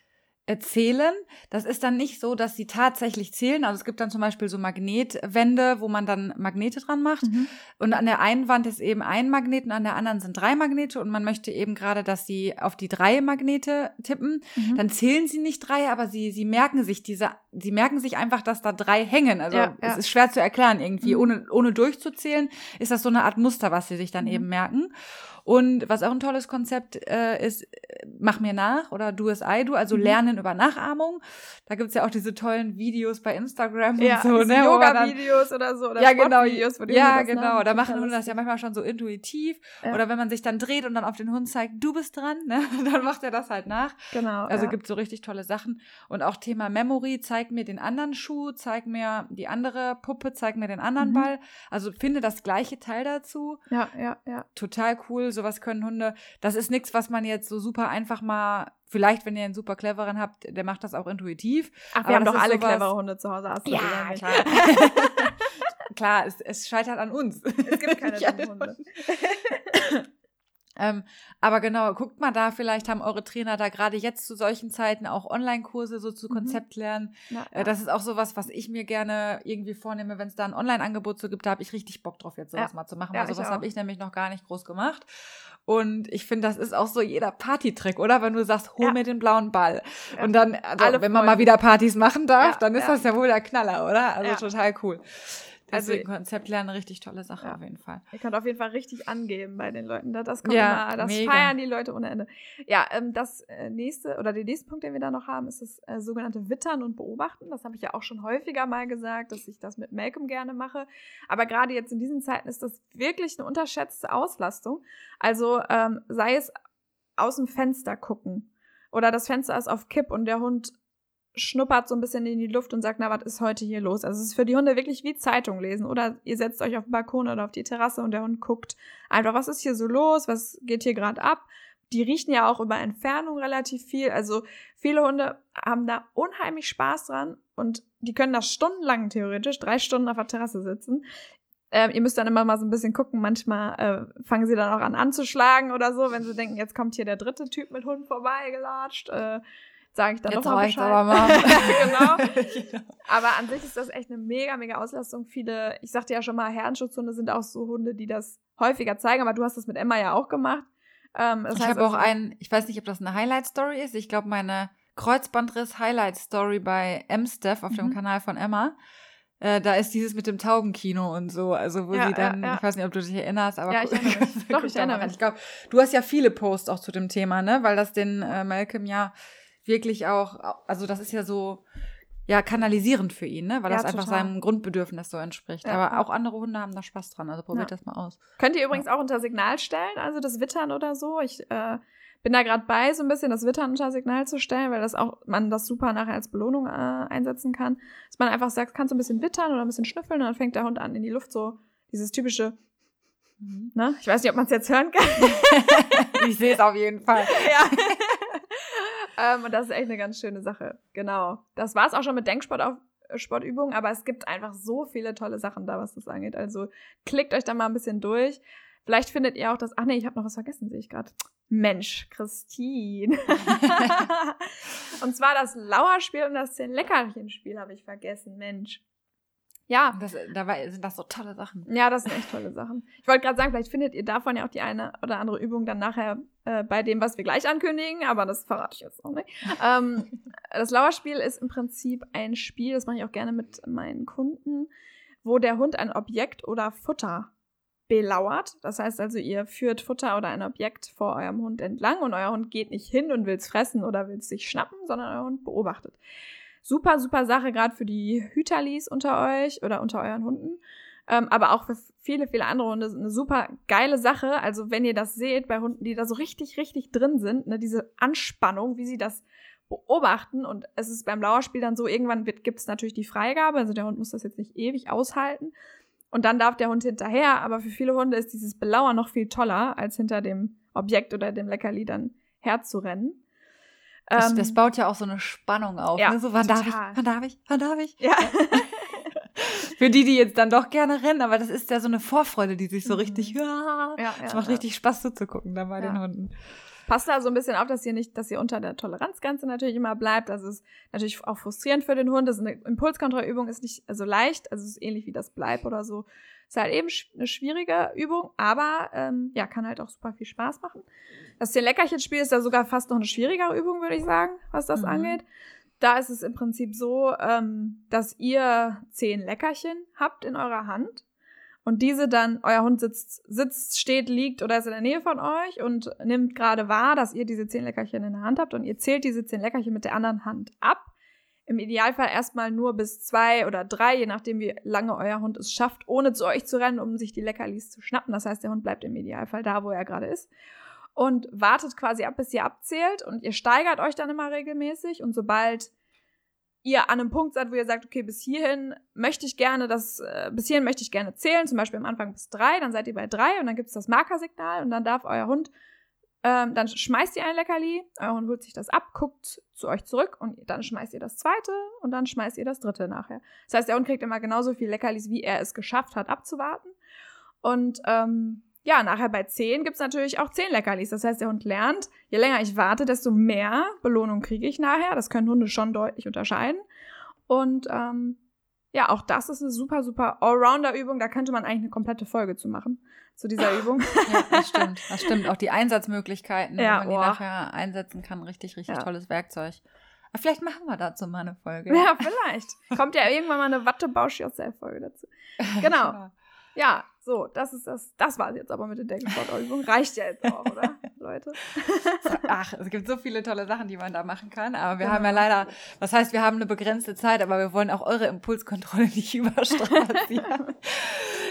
erzählen. Das ist dann nicht so, dass sie tatsächlich zählen. Also es gibt dann zum Beispiel so Magnetwände, wo man dann Magnete dran macht. Mhm. Und an der einen Wand ist eben ein Magnet und an der anderen sind drei Magnete. Und man möchte eben gerade, dass sie auf die drei Magnete tippen. Mhm. Dann zählen sie nicht drei, aber sie, sie merken sich diese, sie merken sich einfach, dass da drei hängen. Also Ja, es ja. ist schwer zu erklären irgendwie. Mhm. Ohne, ohne durchzuzählen ist das so eine Art Muster, was sie sich dann Mhm. eben merken. Und was auch ein tolles Konzept äh, ist, äh, mach mir nach oder do as I do, also Mhm. Lernen über Nachahmung. Da gibt's ja auch diese tollen Videos bei Instagram ja, und so, ne? Yoga-Videos oder so. Oder ja, genau. Sportvideos, wo die Ja, genau. Da machen Hunde das ja manchmal schon so intuitiv. Ja. Oder wenn man sich dann dreht und dann auf den Hund zeigt, du bist dran, ne? dann macht er das halt nach. Genau. Also ja. gibt so richtig tolle Sachen. Und auch Thema Memory, zeig mir den anderen Schuh, zeig mir die andere Puppe, zeig mir den anderen Mhm. Ball. Also finde das gleiche Teil dazu. Ja, ja, ja. Total cool. Sowas können Hunde. Das ist nichts, was man jetzt so super einfach mal, vielleicht wenn ihr einen super cleveren habt, der macht das auch intuitiv. Ach, wir Aber haben doch alle sowas- clevere Hunde zu Hause. Hast du Ja, klar. klar, es, es scheitert an uns. Es gibt keine Ja, dummen Hunde. Ähm, aber genau, guckt mal da, vielleicht haben eure Trainer da gerade jetzt zu solchen Zeiten auch Online-Kurse so zu Mhm. Konzept lernen. Ja, Äh, das ist auch sowas, was ich mir gerne irgendwie vornehme, wenn es da ein Online-Angebot so gibt, da habe ich richtig Bock drauf, jetzt sowas Ja. mal zu machen. Ja, ich sowas habe ich nämlich noch gar nicht groß gemacht. Und ich finde, das ist auch so jeder Partytrick, oder? Wenn du sagst, hol Ja. mir den blauen Ball. Ja. Und dann, also, Alle wenn man mal wieder Partys machen darf, Ja, dann ist das ja wohl der Knaller, oder? Also total cool. Also- Deswegen Konzept lernen, richtig tolle Sache Ja. auf jeden Fall. Ihr könnt auf jeden Fall richtig angeben bei den Leuten. Das, das kommt Ja, immer, das mega. feiern die Leute ohne Ende. Ja, ähm, das äh, nächste oder der nächste Punkt, den wir da noch haben, ist das äh, sogenannte Wittern und Beobachten. Das habe ich ja auch schon häufiger mal gesagt, dass ich das mit Malcolm gerne mache. Aber gerade jetzt in diesen Zeiten ist das wirklich eine unterschätzte Auslastung. Also ähm, sei es aus dem Fenster gucken oder das Fenster ist auf Kipp und der Hund schnuppert so ein bisschen in die Luft und sagt, na, was ist heute hier los? Also es ist für die Hunde wirklich wie Zeitung lesen. Oder ihr setzt euch auf den Balkon oder auf die Terrasse und der Hund guckt einfach, was ist hier so los? Was geht hier gerade ab? Die riechen ja auch über Entfernung relativ viel. Also viele Hunde haben da unheimlich Spaß dran und die können da stundenlang theoretisch, drei Stunden auf der Terrasse sitzen. Ähm, ihr müsst dann immer mal so ein bisschen gucken. Manchmal äh, fangen sie dann auch an anzuschlagen oder so, wenn sie denken, jetzt kommt hier der dritte Typ mit Hund vorbeigelatscht. Äh, Sage ich dann Jetzt noch mal reicht's Bescheid. aber mal. genau. Aber an sich ist das echt eine mega, mega Auslastung. Viele, ich sagte ja schon mal, Herrenschutzhunde sind auch so Hunde, die das häufiger zeigen, aber du hast das mit Emma ja auch gemacht. Ähm, ich habe auch also- einen, ich weiß nicht, ob das eine Highlight-Story ist. Ich glaube, meine Kreuzbandriss-Highlight-Story bei M-Steph auf dem Mhm. Kanal von Emma. Äh, da ist dieses mit dem Taubenkino und so, also wo Ja, sie dann, ja, ja. ich weiß nicht, ob du dich erinnerst, aber Ja, ich erinnere mich. Doch, ich erinnere mich. Ich glaube, du hast ja viele Posts auch zu dem Thema, ne? Weil das den äh, Malcolm ja wirklich auch, also das ist ja so, ja, kanalisierend für ihn, ne? Weil Ja, das einfach total. seinem Grundbedürfnis so entspricht. Ja, aber auch andere Hunde haben da Spaß dran, also probiert Ja. das mal aus. Könnt ihr übrigens auch unter Signal stellen, also das Wittern oder so. Ich äh, bin da gerade bei, so ein bisschen das Wittern unter Signal zu stellen, weil das auch man das super nachher als Belohnung äh, einsetzen kann. Dass man einfach sagt, kannst du ein bisschen wittern oder ein bisschen schnüffeln und dann fängt der Hund an in die Luft so dieses typische, Mhm. ne? Ich weiß nicht, ob man es jetzt hören kann. ich sehe es auf jeden Fall. ja. Ähm, und das ist echt eine ganz schöne Sache. Genau. Das war es auch schon mit Denksport auf Sportübungen, aber es gibt einfach so viele tolle Sachen da, was das angeht. Also klickt euch da mal ein bisschen durch. Vielleicht findet ihr auch das. Ach nee, ich habe noch was vergessen, sehe ich gerade. Mensch, Christine. und zwar das Lauerspiel und das Zehn-Leckerchen-Spiel habe ich vergessen. Mensch. Ja, Das, dabei sind das so tolle Sachen. ja, das sind echt tolle Sachen. Ich wollte gerade sagen, vielleicht findet ihr davon ja auch die eine oder andere Übung dann nachher äh, bei dem, was wir gleich ankündigen, aber das verrate ich jetzt noch nicht. ähm, das Lauerspiel ist im Prinzip ein Spiel, das mache ich auch gerne mit meinen Kunden, wo der Hund ein Objekt oder Futter belauert. Das heißt also, ihr führt Futter oder ein Objekt vor eurem Hund entlang und euer Hund geht nicht hin und will es fressen oder will es sich schnappen, sondern euer Hund beobachtet. Super, super Sache, gerade für die Hüterlis unter euch oder unter euren Hunden. Ähm, aber auch für viele, viele andere Hunde eine super geile Sache. Also wenn ihr das seht bei Hunden, die da so richtig, richtig drin sind, ne, diese Anspannung, wie sie das beobachten. Und es ist beim Lauerspiel dann so, irgendwann gibt es natürlich die Freigabe. Also der Hund muss das jetzt nicht ewig aushalten. Und dann darf der Hund hinterher. Aber für viele Hunde ist dieses Belauern noch viel toller, als hinter dem Objekt oder dem Leckerli dann herzurennen. Das, das, ähm, baut ja auch so eine Spannung auf. Ja, ne? So, wann total. darf ich? Wann darf ich? Wann darf ich? Ja. Für die, die jetzt dann doch gerne rennen, aber das ist ja so eine Vorfreude, die sich so mhm. richtig, ja, ja, es macht richtig Spaß zuzugucken dann bei den Hunden. Passt da so ein bisschen auf, dass ihr nicht, dass ihr unter der Toleranzgrenze natürlich immer bleibt. Also es ist natürlich auch frustrierend für den Hund. Das ist eine Impulskontrollübung ist nicht so leicht. Also es ist ähnlich wie das Bleib oder so. Ist halt eben eine schwierige Übung, aber ähm, ja, kann halt auch super viel Spaß machen. Das zehn Leckerchen-Spiel ist ja sogar fast noch eine schwierigere Übung, würde ich sagen, was das mhm. angeht. Da ist es im Prinzip so, ähm, dass ihr zehn Leckerchen habt in eurer Hand und diese dann, euer Hund sitzt, sitzt, steht, liegt oder ist in der Nähe von euch und nimmt gerade wahr, dass ihr diese zehn Leckerchen in der Hand habt und ihr zählt diese zehn Leckerchen mit der anderen Hand ab. Im Idealfall erstmal nur bis zwei oder drei, je nachdem, wie lange euer Hund es schafft, ohne zu euch zu rennen, um sich die Leckerlis zu schnappen. Das heißt, der Hund bleibt im Idealfall da, wo er gerade ist. Und wartet quasi ab, bis ihr abzählt und ihr steigert euch dann immer regelmäßig und sobald ihr an einem Punkt seid, wo ihr sagt, okay, bis hierhin möchte ich gerne das, äh, bis hierhin möchte ich gerne zählen, zum Beispiel am Anfang bis drei, dann seid ihr bei drei und dann gibt es das Markersignal und dann darf euer Hund, ähm, dann schmeißt ihr ein Leckerli, euer Hund holt sich das ab, guckt zu euch zurück und dann schmeißt ihr das zweite und dann schmeißt ihr das dritte nachher. Das heißt, der Hund kriegt immer genauso viel Leckerlis, wie er es geschafft hat, abzuwarten. Und ähm, ja, nachher bei 10 gibt es natürlich auch 10 Leckerlis. Das heißt, der Hund lernt, je länger ich warte, desto mehr Belohnung kriege ich nachher. Das können Hunde schon deutlich unterscheiden. Und ähm, ja, auch das ist eine super, super Allrounder-Übung. Da könnte man eigentlich eine komplette Folge zu machen, zu dieser Übung. ja, das stimmt. Das stimmt. Auch die Einsatzmöglichkeiten, ja, wenn man oh. die nachher einsetzen kann. Richtig, richtig ja. tolles Werkzeug. Aber vielleicht machen wir dazu mal eine Folge. Ja, vielleicht. Kommt ja irgendwann mal eine Wattebausch-Yourself-Folge dazu. Genau. genau. Ja, so, das ist das. Das war es jetzt aber mit den Deckensportübungen. Reicht ja jetzt auch, oder, Leute? Ach, es gibt so viele tolle Sachen, die man da machen kann. Aber wir genau. haben ja leider, was heißt, wir haben eine begrenzte Zeit, aber wir wollen auch eure Impulskontrolle nicht überstrapazieren.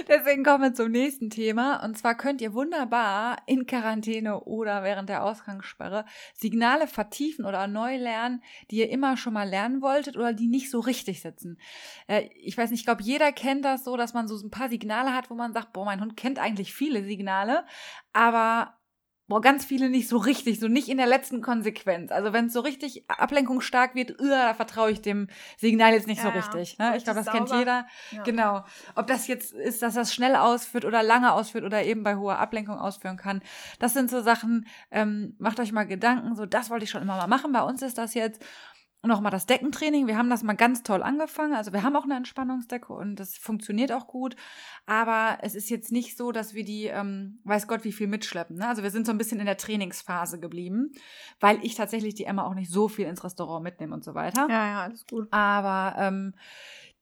Deswegen kommen wir zum nächsten Thema. Und zwar könnt ihr wunderbar in Quarantäne oder während der Ausgangssperre Signale vertiefen oder neu lernen, die ihr immer schon mal lernen wolltet oder die nicht so richtig sitzen. Äh, ich weiß nicht, ich glaube, jeder kennt das so, dass man so ein paar Signale hat, wo man sagt, boah, mein Hund kennt eigentlich viele Signale, aber boah, ganz viele nicht so richtig, so nicht in der letzten Konsequenz. Also wenn es so richtig ablenkungsstark wird, uh, da vertraue ich dem Signal jetzt nicht ja, so richtig. Ne? Ich glaube, das sauber. kennt jeder. Ja. Genau. Ob das jetzt ist, dass das schnell ausführt oder lange ausführt oder eben bei hoher Ablenkung ausführen kann. Das sind so Sachen, ähm, macht euch mal Gedanken, so das wollte ich schon immer mal machen. Bei uns ist das jetzt nochmal das Deckentraining. Wir haben das mal ganz toll angefangen. Also wir haben auch eine Entspannungsdecke und das funktioniert auch gut. Aber es ist jetzt nicht so, dass wir die, ähm, weiß Gott, wie viel mitschleppen. Ne? Also wir sind so ein bisschen in der Trainingsphase geblieben, weil ich tatsächlich die Emma auch nicht so viel ins Restaurant mitnehme und so weiter. Ja, ja, alles gut. Aber ähm,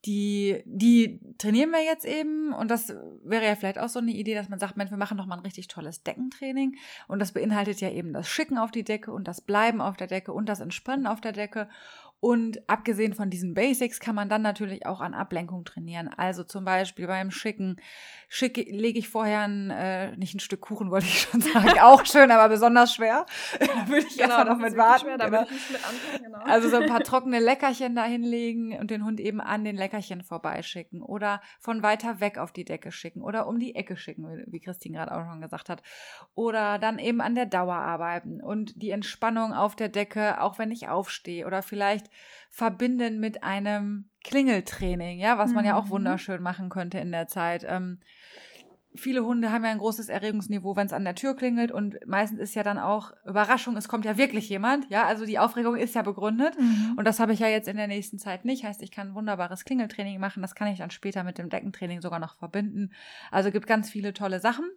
die, die trainieren wir jetzt eben und das wäre ja vielleicht auch so eine Idee, dass man sagt, Mensch, wir machen doch mal ein richtig tolles Deckentraining und das beinhaltet ja eben das Schicken auf die Decke und das Bleiben auf der Decke und das Entspannen auf der Decke und abgesehen von diesen Basics kann man dann natürlich auch an Ablenkung trainieren. Also zum Beispiel beim Schicken schicke, lege ich vorher ein, äh, nicht ein Stück Kuchen, wollte ich schon sagen, auch schön, aber besonders schwer. da würde ich genau, einfach noch mit warten. Schwer, genau. mit anfangen, genau. Also so ein paar trockene Leckerchen da hinlegen und den Hund eben an den Leckerchen vorbeischicken oder von weiter weg auf die Decke schicken oder um die Ecke schicken, wie Christine gerade auch schon gesagt hat. Oder dann eben an der Dauer arbeiten und die Entspannung auf der Decke, auch wenn ich aufstehe oder vielleicht verbinden mit einem Klingeltraining, ja, was man mhm. ja auch mhm. wunderschön machen könnte in der Zeit. Ähm, viele Hunde haben ja ein großes Erregungsniveau, wenn es an der Tür klingelt und meistens ist ja dann auch Überraschung, es kommt ja wirklich jemand, ja, also die Aufregung ist ja begründet mhm. und das habe ich ja jetzt in der nächsten Zeit nicht, heißt, ich kann ein wunderbares Klingeltraining machen, das kann ich dann später mit dem Deckentraining sogar noch verbinden. Also gibt ganz viele tolle Sachen.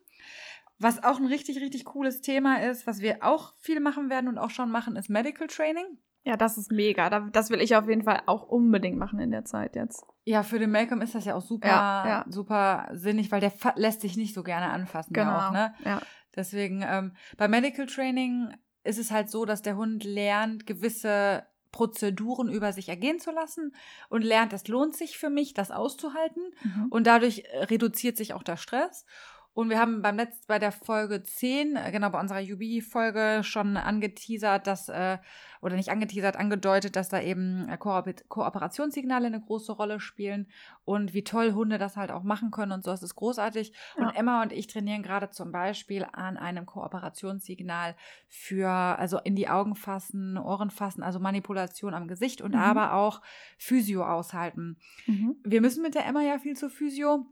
Was auch ein richtig, richtig cooles Thema ist, was wir auch viel machen werden und auch schon machen, ist Medical Training. Ja, das ist mega. Das will ich auf jeden Fall auch unbedingt machen in der Zeit jetzt. Ja, für den Malcolm ist das ja auch super, ja, ja. super sinnig, weil der lässt sich nicht so gerne anfassen. Genau. Auch, ne? ja. Deswegen, ähm, bei Medical Training ist es halt so, dass der Hund lernt, gewisse Prozeduren über sich ergehen zu lassen und lernt, es lohnt sich für mich, das auszuhalten. Mhm. Und dadurch reduziert sich auch der Stress. Und wir haben beim letzten, bei der Folge 10, äh, genau bei unserer UB-Folge schon angeteasert, dass, äh, oder nicht angeteasert, angedeutet, dass da eben äh, Ko Kooperationssignale eine große Rolle spielen und wie toll Hunde das halt auch machen können und so. Das ist großartig. Ja. Und Emma und ich trainieren gerade zum Beispiel an einem Kooperationssignal für, also in die Augen fassen, Ohren fassen, also Manipulation am Gesicht und mhm. aber auch Physio aushalten. Mhm. Wir müssen mit der Emma ja viel zur Physio.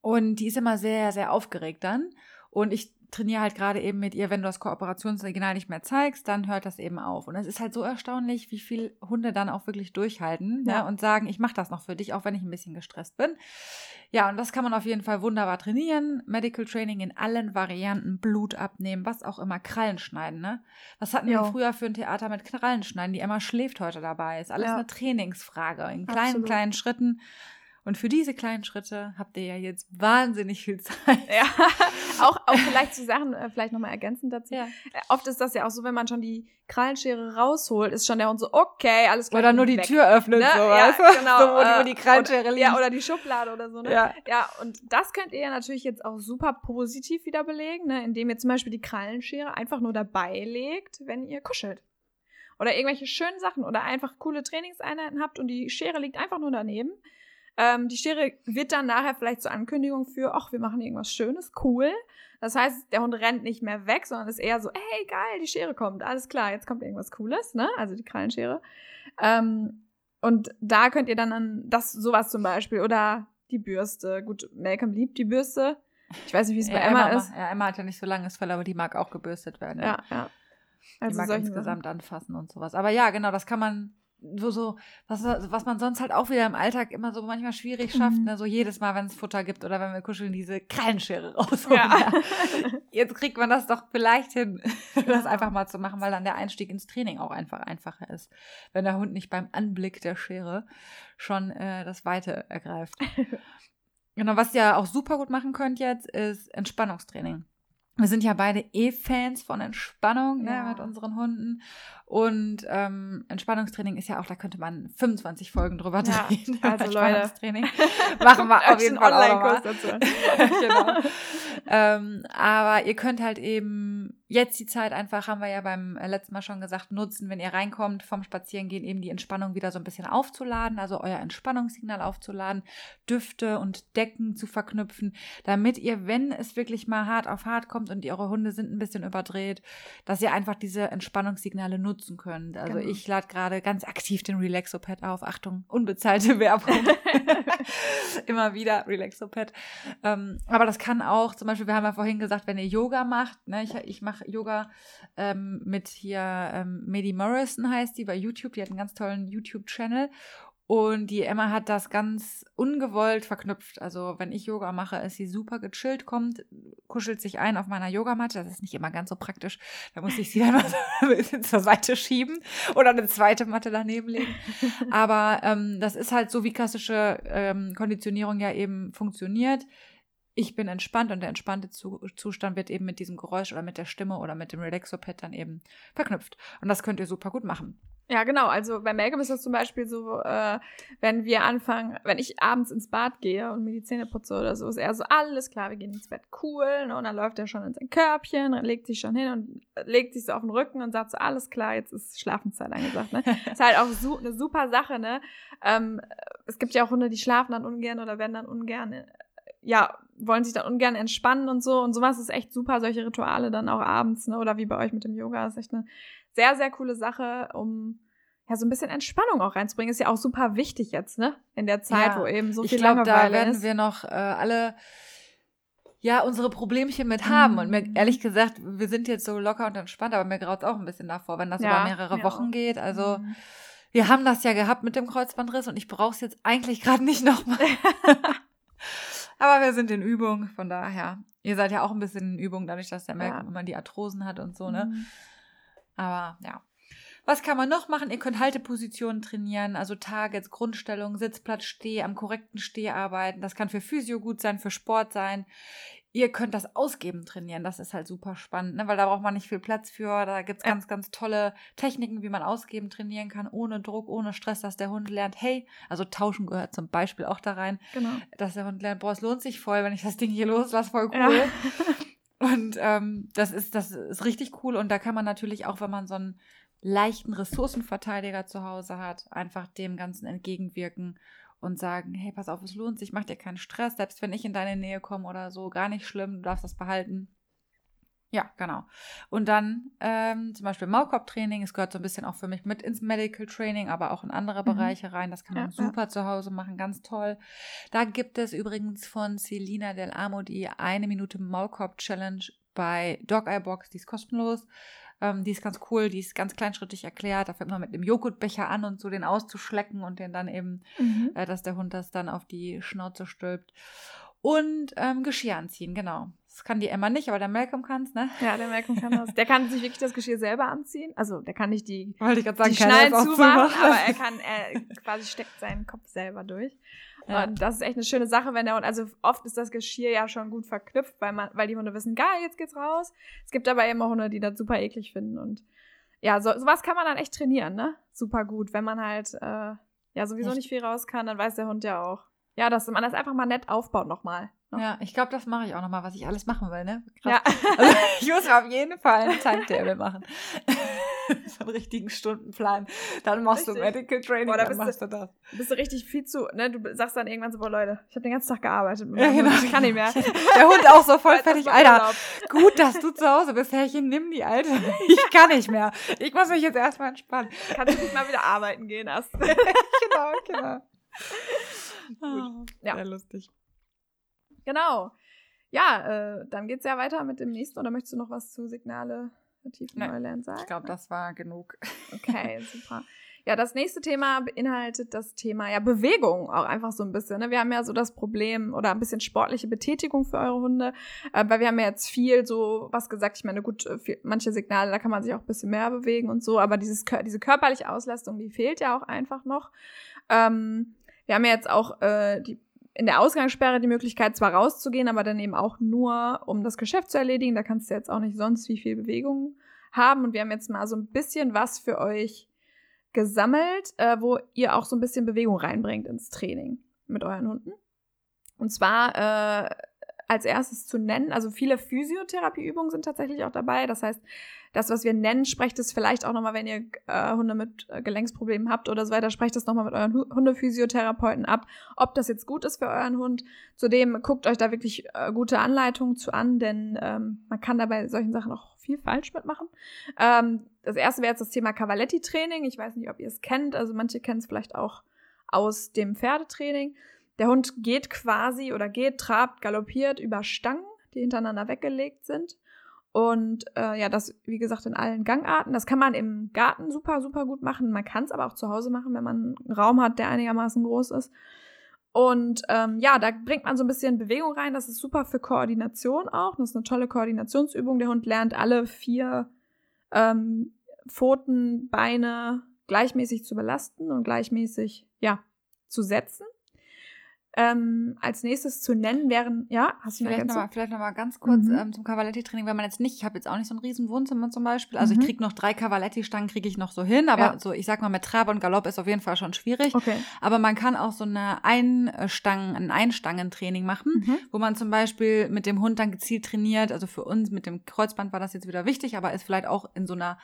Und die ist immer sehr, sehr aufgeregt dann. Und ich trainiere halt gerade eben mit ihr, wenn du das Kooperationssignal nicht mehr zeigst, dann hört das eben auf. Und es ist halt so erstaunlich, wie viele Hunde dann auch wirklich durchhalten ja. ja und sagen, ich mache das noch für dich, auch wenn ich ein bisschen gestresst bin. Ja, und das kann man auf jeden Fall wunderbar trainieren. Medical Training in allen Varianten, Blut abnehmen, was auch immer, Krallen schneiden, ne? Was hatten jo. wir früher für ein Theater mit Krallen schneiden? Die Emma schläft heute dabei. Ist alles ja. eine Trainingsfrage in kleinen, Absolut. kleinen Schritten. Und für diese kleinen Schritte habt ihr ja jetzt wahnsinnig viel Zeit. Ja, auch, auch vielleicht zu Sachen, äh, vielleicht nochmal ergänzend dazu. Ja. Äh, oft ist das ja auch so, wenn man schon die Krallenschere rausholt, ist schon der Hund so, okay, alles klar. Oder nur die weg. Tür öffnet, ne? so, ja, Genau. So, wo, die, wo die Krallenschere oder, liegt. Ja, oder die Schublade oder so, ne? Ja. ja, und das könnt ihr ja natürlich jetzt auch super positiv wieder belegen, ne? indem ihr zum Beispiel die Krallenschere einfach nur dabei legt, wenn ihr kuschelt. Oder irgendwelche schönen Sachen oder einfach coole Trainingseinheiten habt und die Schere liegt einfach nur daneben ähm, die Schere wird dann nachher vielleicht zur Ankündigung für, ach, wir machen irgendwas Schönes, cool. Das heißt, der Hund rennt nicht mehr weg, sondern ist eher so, hey, geil, die Schere kommt, alles klar, jetzt kommt irgendwas Cooles, ne? Also die Krallenschere. Ähm, und da könnt ihr dann an das sowas zum Beispiel oder die Bürste. Gut, Malcolm liebt die Bürste. Ich weiß nicht, wie es bei ja, Emma, Emma, ist. Ja, Emma hat ja nicht so langes Fell, aber die mag auch gebürstet werden. Ja, ja. ja. Also die mag insgesamt Sachen. anfassen und sowas. Aber ja, genau, das kann man so, so, was, was man sonst halt auch wieder im Alltag immer so manchmal schwierig schafft, mhm. ne? so jedes Mal, wenn es Futter gibt oder wenn wir kuscheln, diese Krallenschere rausholen. Ja. Jetzt kriegt man das doch vielleicht hin, das einfach mal zu machen, weil dann der Einstieg ins Training auch einfach einfacher ist, wenn der Hund nicht beim Anblick der Schere schon äh, das Weite ergreift. genau, was ihr auch super gut machen könnt jetzt, ist Entspannungstraining. Wir sind ja beide eh Fans von Entspannung ne, ja. mit unseren Hunden. Und ähm, Entspannungstraining ist ja auch, da könnte man 25 Folgen drüber ja, drehen. Also Entspannungstraining. Machen wir auf jeden Fall Online-Kurs dazu. genau. ähm, aber ihr könnt halt eben jetzt die Zeit einfach, haben wir ja beim äh, letzten Mal schon gesagt, nutzen, wenn ihr reinkommt vom Spazierengehen, eben die Entspannung wieder so ein bisschen aufzuladen, also euer Entspannungssignal aufzuladen, Düfte und Decken zu verknüpfen, damit ihr, wenn es wirklich mal hart auf hart kommt und eure Hunde sind ein bisschen überdreht, dass ihr einfach diese Entspannungssignale nutzt nutzen könnt. Also genau. ich lade gerade ganz aktiv den Relaxopad auf. Achtung, unbezahlte Werbung. Immer wieder Relaxopad. Ähm, aber das kann auch, zum Beispiel, wir haben ja vorhin gesagt, wenn ihr Yoga macht, ne, ich, ich mache Yoga ähm, mit hier ähm, Medi Morrison heißt die bei YouTube, die hat einen ganz tollen YouTube-Channel und die Emma hat das ganz ungewollt verknüpft. Also wenn ich Yoga mache, ist sie super gechillt, kommt, kuschelt sich ein auf meiner Yogamatte. Das ist nicht immer ganz so praktisch. Da muss ich sie dann mal ein bisschen zur Seite schieben oder eine zweite Matte daneben legen. Aber ähm, das ist halt so, wie klassische ähm, Konditionierung ja eben funktioniert. Ich bin entspannt und der entspannte Zustand wird eben mit diesem Geräusch oder mit der Stimme oder mit dem Relaxopad dann eben verknüpft. Und das könnt ihr super gut machen. Ja, genau. Also bei Malcolm ist das zum Beispiel so, äh, wenn wir anfangen, wenn ich abends ins Bad gehe und mir die Zähne putze oder so, ist er so, alles klar, wir gehen ins Bett, cool. Ne? Und dann läuft er schon in sein Körbchen, legt sich schon hin und legt sich so auf den Rücken und sagt so, alles klar, jetzt ist Schlafenszeit angesagt. Ne? ist halt auch so, eine super Sache, ne? Ähm, es gibt ja auch Hunde, die schlafen dann ungern oder werden dann ungern, äh, ja, wollen sich dann ungern entspannen und so. Und sowas ist echt super, solche Rituale dann auch abends, ne? Oder wie bei euch mit dem Yoga, ist echt eine sehr, sehr coole Sache, um ja so ein bisschen Entspannung auch reinzubringen. Ist ja auch super wichtig jetzt, ne? In der Zeit, ja, wo eben so viel ich glaub, Langeweile da werden ist. wir noch äh, alle ja, unsere Problemchen mit haben. Mhm. Und mir, ehrlich gesagt, wir sind jetzt so locker und entspannt, aber mir graut es auch ein bisschen davor, wenn das ja, über mehrere Wochen auch. geht. Also mhm. wir haben das ja gehabt mit dem Kreuzbandriss und ich brauche es jetzt eigentlich gerade nicht nochmal. aber wir sind in Übung, von daher. Ihr seid ja auch ein bisschen in Übung, dadurch, dass der Malcolm ja. immer die Arthrosen hat und so, ne? Mhm. Aber ja. Was kann man noch machen? Ihr könnt Haltepositionen trainieren, also Targets, Grundstellung, Sitzplatz, Steh, am korrekten Steh arbeiten. Das kann für Physio gut sein, für Sport sein. Ihr könnt das Ausgeben trainieren. Das ist halt super spannend, ne? weil da braucht man nicht viel Platz für. Da gibt es ganz, ganz tolle Techniken, wie man Ausgeben trainieren kann, ohne Druck, ohne Stress, dass der Hund lernt, hey, also tauschen gehört zum Beispiel auch da rein, genau. dass der Hund lernt, boah, es lohnt sich voll, wenn ich das Ding hier loslasse, voll cool. Ja. Und ähm, das ist, das ist richtig cool. Und da kann man natürlich auch, wenn man so einen leichten Ressourcenverteidiger zu Hause hat, einfach dem Ganzen entgegenwirken und sagen, hey, pass auf, es lohnt sich, mach dir keinen Stress, selbst wenn ich in deine Nähe komme oder so, gar nicht schlimm, du darfst das behalten. Ja, genau. Und dann ähm, zum Beispiel Maulkorbtraining, es gehört so ein bisschen auch für mich mit ins Medical Training, aber auch in andere mhm. Bereiche rein. Das kann man ja, super ja. zu Hause machen, ganz toll. Da gibt es übrigens von Celina Del Amo die eine Minute Maulkorb-Challenge bei Dog Eye Box, die ist kostenlos. Ähm, die ist ganz cool, die ist ganz kleinschrittig erklärt. Da fängt man mit einem Joghurtbecher an und so den auszuschlecken und den dann eben, mhm. äh, dass der Hund das dann auf die Schnauze stülpt. Und ähm, Geschirr anziehen, genau. Das kann die Emma nicht, aber der Malcolm kann es, ne? Ja, der Malcolm kann das. Der kann sich wirklich das Geschirr selber anziehen. Also der kann nicht die, Wollte ich sagen, die Schnallen zumachen, aber er kann, er quasi steckt seinen Kopf selber durch. Ja. Und das ist echt eine schöne Sache, wenn der Hund, also oft ist das Geschirr ja schon gut verknüpft, weil man, weil die Hunde wissen, geil, jetzt geht's raus. Es gibt aber immer Hunde, die das super eklig finden und ja, so, sowas kann man dann echt trainieren, ne? Super gut. Wenn man halt, äh, ja, sowieso echt? nicht viel raus kann, dann weiß der Hund ja auch. Ja, dass man das einfach mal nett aufbaut nochmal. Ne? Ja, ich glaube, das mache ich auch nochmal, was ich alles machen will, ne? Krass. Ja. Also, ich muss auf jeden Fall ein Timetable machen. so einen richtigen Stundenplan. Dann machst richtig. du Medical Training, boah, da dann machst du, du das. Bist du richtig viel zu, ne? Du sagst dann irgendwann so, boah Leute, ich habe den ganzen Tag gearbeitet. Ja, genau. Ich kann nicht mehr. Der Hund auch so voll fertig. Alter, gut, dass du zu Hause bist, Herrchen, nimm die Alte. Ich kann nicht mehr. Ich muss mich jetzt erstmal entspannen. Kannst du nicht mal wieder arbeiten gehen erst. genau, genau. Gut. Ja. Sehr lustig. Genau. Ja, äh, dann geht's ja weiter mit dem nächsten. Oder möchtest du noch was zu Signale tiefen Neulernen sagen? Ich glaube, das war genug. Okay, super. Ja, das nächste Thema beinhaltet das Thema ja Bewegung auch einfach so ein bisschen. Ne? Wir haben ja so das Problem oder ein bisschen sportliche Betätigung für eure Hunde, äh, weil wir haben ja jetzt viel so was gesagt. Ich meine, gut, viel, manche Signale, da kann man sich auch ein bisschen mehr bewegen und so, aber dieses, diese körperliche Auslastung, die fehlt ja auch einfach noch. Ähm, wir haben ja jetzt auch äh, die in der Ausgangssperre die Möglichkeit, zwar rauszugehen, aber dann eben auch nur, um das Geschäft zu erledigen. Da kannst du jetzt auch nicht sonst wie viel Bewegung haben. Und wir haben jetzt mal so ein bisschen was für euch gesammelt, äh, wo ihr auch so ein bisschen Bewegung reinbringt ins Training mit euren Hunden. Und zwar äh, als erstes zu nennen, also viele Physiotherapieübungen sind tatsächlich auch dabei. Das heißt, das, was wir nennen, sprecht es vielleicht auch nochmal, wenn ihr äh, Hunde mit äh, Gelenksproblemen habt oder so weiter, sprecht es nochmal mit euren Hundephysiotherapeuten ab, ob das jetzt gut ist für euren Hund. Zudem guckt euch da wirklich äh, gute Anleitungen zu an, denn ähm, man kann dabei solchen Sachen auch viel falsch mitmachen. Ähm, das erste wäre jetzt das Thema Cavaletti-Training. Ich weiß nicht, ob ihr es kennt, also manche kennen es vielleicht auch aus dem Pferdetraining. Der Hund geht quasi oder geht, trabt, galoppiert über Stangen, die hintereinander weggelegt sind. Und äh, ja, das, wie gesagt, in allen Gangarten. Das kann man im Garten super, super gut machen. Man kann es aber auch zu Hause machen, wenn man einen Raum hat, der einigermaßen groß ist. Und ähm, ja, da bringt man so ein bisschen Bewegung rein. Das ist super für Koordination auch. Das ist eine tolle Koordinationsübung. Der Hund lernt alle vier ähm, Pfoten, Beine gleichmäßig zu belasten und gleichmäßig, ja, zu setzen. Ähm, als nächstes zu nennen wären, ja, hast du vielleicht noch mal, Vielleicht noch mal ganz kurz mhm. ähm, zum Cavaletti-Training, wenn man jetzt nicht, ich habe jetzt auch nicht so ein riesen Wohnzimmer zum Beispiel, also mhm. ich kriege noch drei Cavaletti-Stangen, kriege ich noch so hin, aber ja. so, ich sag mal, mit Trab und Galopp ist auf jeden Fall schon schwierig. Okay. Aber man kann auch so eine Einstangen, ein Einstangentraining machen, mhm. wo man zum Beispiel mit dem Hund dann gezielt trainiert, also für uns mit dem Kreuzband war das jetzt wieder wichtig, aber ist vielleicht auch in so einer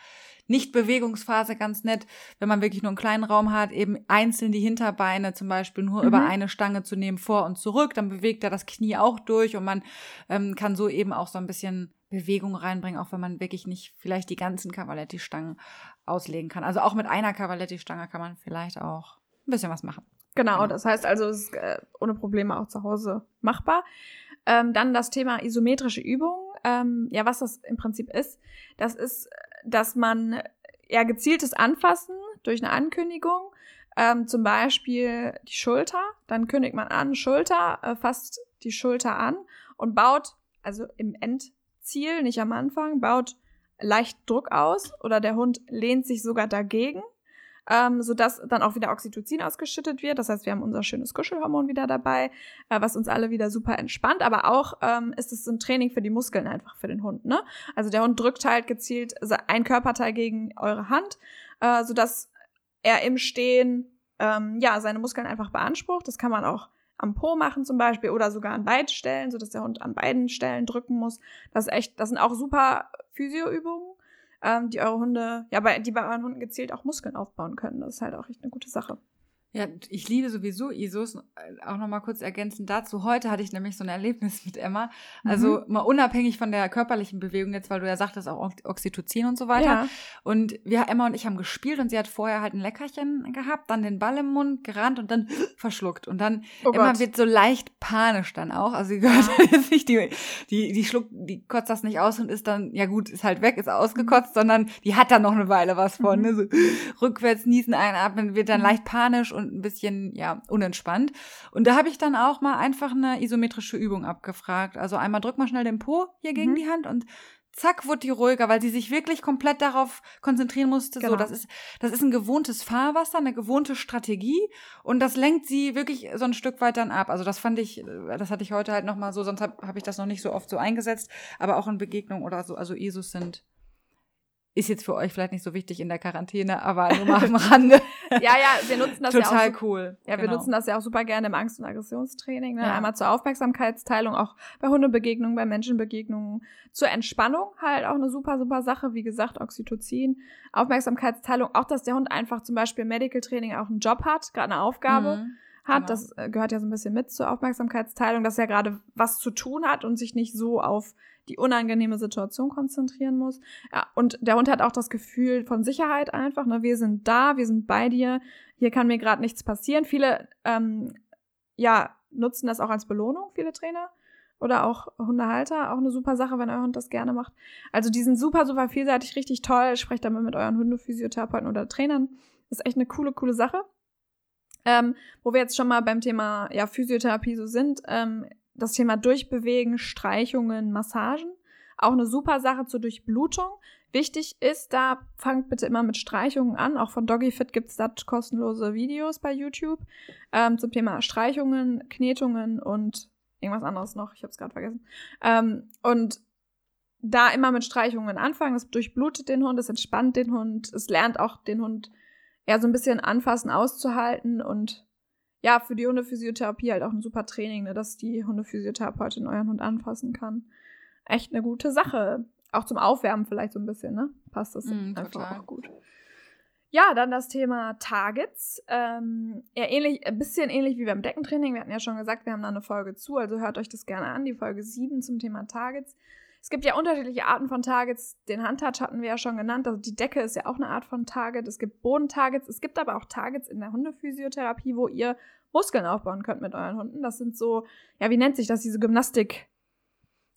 nicht-Bewegungsphase ganz nett, wenn man wirklich nur einen kleinen Raum hat, eben einzeln die Hinterbeine zum Beispiel nur mhm. über eine Stange zu nehmen, vor und zurück, dann bewegt er das Knie auch durch und man ähm, kann so eben auch so ein bisschen Bewegung reinbringen, auch wenn man wirklich nicht vielleicht die ganzen Cavaletti-Stangen auslegen kann. Also auch mit einer Cavaletti-Stange kann man vielleicht auch ein bisschen was machen. Genau, genau. das heißt also, es ist äh, ohne Probleme auch zu Hause machbar. Ähm, dann das Thema isometrische Übungen. Ähm, ja, was das im Prinzip ist, das ist dass man ja gezieltes Anfassen durch eine Ankündigung, ähm, zum Beispiel die Schulter, dann kündigt man an, Schulter, äh, fasst die Schulter an und baut, also im Endziel, nicht am Anfang, baut leicht Druck aus oder der Hund lehnt sich sogar dagegen. Ähm, sodass dann auch wieder Oxytocin ausgeschüttet wird. Das heißt, wir haben unser schönes Kuschelhormon wieder dabei, äh, was uns alle wieder super entspannt. Aber auch ähm, ist es ein Training für die Muskeln einfach für den Hund. Ne? Also der Hund drückt halt gezielt ein Körperteil gegen eure Hand, äh, sodass er im Stehen ähm, ja seine Muskeln einfach beansprucht. Das kann man auch am Po machen zum Beispiel oder sogar an beiden Stellen, sodass der Hund an beiden Stellen drücken muss. Das ist echt, das sind auch super Physioübungen, ähm, die eure Hunde, ja, bei, die bei euren Hunden gezielt auch Muskeln aufbauen können. Das ist halt auch echt eine gute Sache. Ja, ich liebe sowieso ISOs. Auch nochmal kurz ergänzend dazu. Heute hatte ich nämlich so ein Erlebnis mit Emma. Also mhm. mal unabhängig von der körperlichen Bewegung jetzt, weil du ja sagtest, auch Oxytocin und so weiter. Ja. Und wir, Emma und ich haben gespielt und sie hat vorher halt ein Leckerchen gehabt, dann den Ball im Mund, gerannt und dann verschluckt. Und dann oh Emma Gott. wird so leicht panisch dann auch. Also sie gehört ja. jetzt nicht, die, die, die schluckt, die kotzt das nicht aus und ist dann, ja gut, ist halt weg, ist ausgekotzt, mhm. sondern die hat dann noch eine Weile was von. Mhm. Ne? So rückwärts niesen, einatmen, wird dann mhm. leicht panisch und ein bisschen ja unentspannt. Und da habe ich dann auch mal einfach eine isometrische Übung abgefragt. Also einmal drück mal schnell den Po hier gegen mhm. die Hand und zack, wurde die ruhiger, weil sie sich wirklich komplett darauf konzentrieren musste. Genau. So, das ist, das ist ein gewohntes Fahrwasser, eine gewohnte Strategie und das lenkt sie wirklich so ein Stück weit dann ab. Also das fand ich, das hatte ich heute halt nochmal so, sonst habe hab ich das noch nicht so oft so eingesetzt, aber auch in Begegnungen oder so, also ISOs sind ist jetzt für euch vielleicht nicht so wichtig in der Quarantäne, aber nur mal am Rande. ja, ja, wir nutzen das Total ja auch. Total cool. Ja, wir genau. nutzen das ja auch super gerne im Angst- und Aggressionstraining. Ne? Ja. Einmal zur Aufmerksamkeitsteilung, auch bei Hundebegegnungen, bei Menschenbegegnungen. Zur Entspannung halt auch eine super, super Sache. Wie gesagt, Oxytocin, Aufmerksamkeitsteilung. Auch, dass der Hund einfach zum Beispiel im Medical Training auch einen Job hat, gerade eine Aufgabe. Mhm hat. Genau. Das äh, gehört ja so ein bisschen mit zur Aufmerksamkeitsteilung, dass er gerade was zu tun hat und sich nicht so auf die unangenehme Situation konzentrieren muss. Ja, und der Hund hat auch das Gefühl von Sicherheit einfach. Ne? Wir sind da, wir sind bei dir. Hier kann mir gerade nichts passieren. Viele ähm, ja, nutzen das auch als Belohnung, viele Trainer. Oder auch Hundehalter, auch eine super Sache, wenn euer Hund das gerne macht. Also die sind super, super vielseitig, richtig toll. Sprecht damit mit euren Hundephysiotherapeuten oder Trainern. Ist echt eine coole, coole Sache. Ähm, wo wir jetzt schon mal beim Thema ja, Physiotherapie so sind, ähm, das Thema Durchbewegen, Streichungen, Massagen. Auch eine super Sache zur Durchblutung. Wichtig ist, da fangt bitte immer mit Streichungen an. Auch von DoggyFit gibt es da kostenlose Videos bei YouTube ähm, zum Thema Streichungen, Knetungen und irgendwas anderes noch. Ich habe es gerade vergessen. Ähm, und da immer mit Streichungen anfangen. Es durchblutet den Hund, es entspannt den Hund, es lernt auch den Hund eher so ein bisschen anfassen, auszuhalten und ja, für die Hundephysiotherapie halt auch ein super Training, ne, dass die Hundephysiotherapeutin euren Hund anfassen kann. Echt eine gute Sache. Auch zum Aufwärmen vielleicht so ein bisschen, ne? Passt das mm, einfach total. auch gut. Ja, dann das Thema Targets. Ähm, eher ähnlich, ein bisschen ähnlich wie beim Deckentraining. Wir hatten ja schon gesagt, wir haben da eine Folge zu, also hört euch das gerne an, die Folge 7 zum Thema Targets. Es gibt ja unterschiedliche Arten von Targets. Den Handtouch hatten wir ja schon genannt. Also die Decke ist ja auch eine Art von Target. Es gibt Bodentargets. Es gibt aber auch Targets in der Hundephysiotherapie, wo ihr Muskeln aufbauen könnt mit euren Hunden. Das sind so, ja, wie nennt sich das? Diese Gymnastik.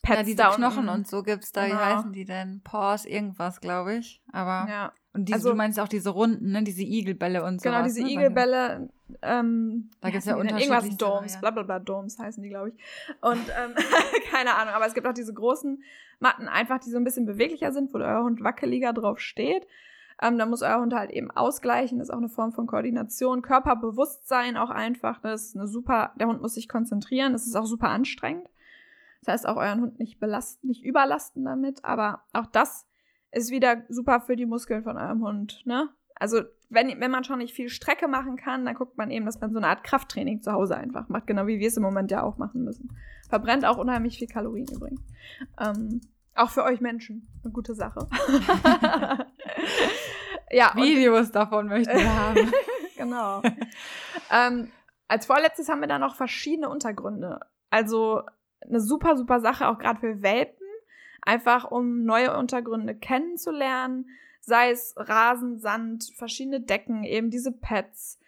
Pads ja, diese Knochen und so gibt's da. Genau. Wie heißen die denn? Paws, irgendwas, glaube ich. Aber. Ja. Und diese, also, du meinst auch diese Runden, ne? Diese Igelbälle und so. Genau, diese ne? Igelbälle. Ähm, da gibt es ja unterschiedliche. Irgendwas Domes, bla bla bla Domes heißen die, glaube ich. Und ähm, keine Ahnung, aber es gibt auch diese großen Matten, einfach die so ein bisschen beweglicher sind, wo euer Hund wackeliger drauf steht. Ähm, da muss euer Hund halt eben ausgleichen. Das ist auch eine Form von Koordination. Körperbewusstsein auch einfach. Das ist eine super, der Hund muss sich konzentrieren. Das ist auch super anstrengend. Das heißt, auch euren Hund nicht belasten, nicht überlasten damit. Aber auch das ist wieder super für die Muskeln von eurem Hund, ne? Also, wenn, wenn man schon nicht viel Strecke machen kann, dann guckt man eben, dass man so eine Art Krafttraining zu Hause einfach macht, genau wie wir es im Moment ja auch machen müssen. Verbrennt auch unheimlich viel Kalorien übrigens. Ähm, auch für euch Menschen. Eine gute Sache. ja, Videos davon möchten wir haben. genau. ähm, als vorletztes haben wir dann noch verschiedene Untergründe. Also eine super, super Sache, auch gerade für Welpen einfach um neue Untergründe kennenzulernen, sei es Rasen, Sand, verschiedene Decken, eben diese Pads,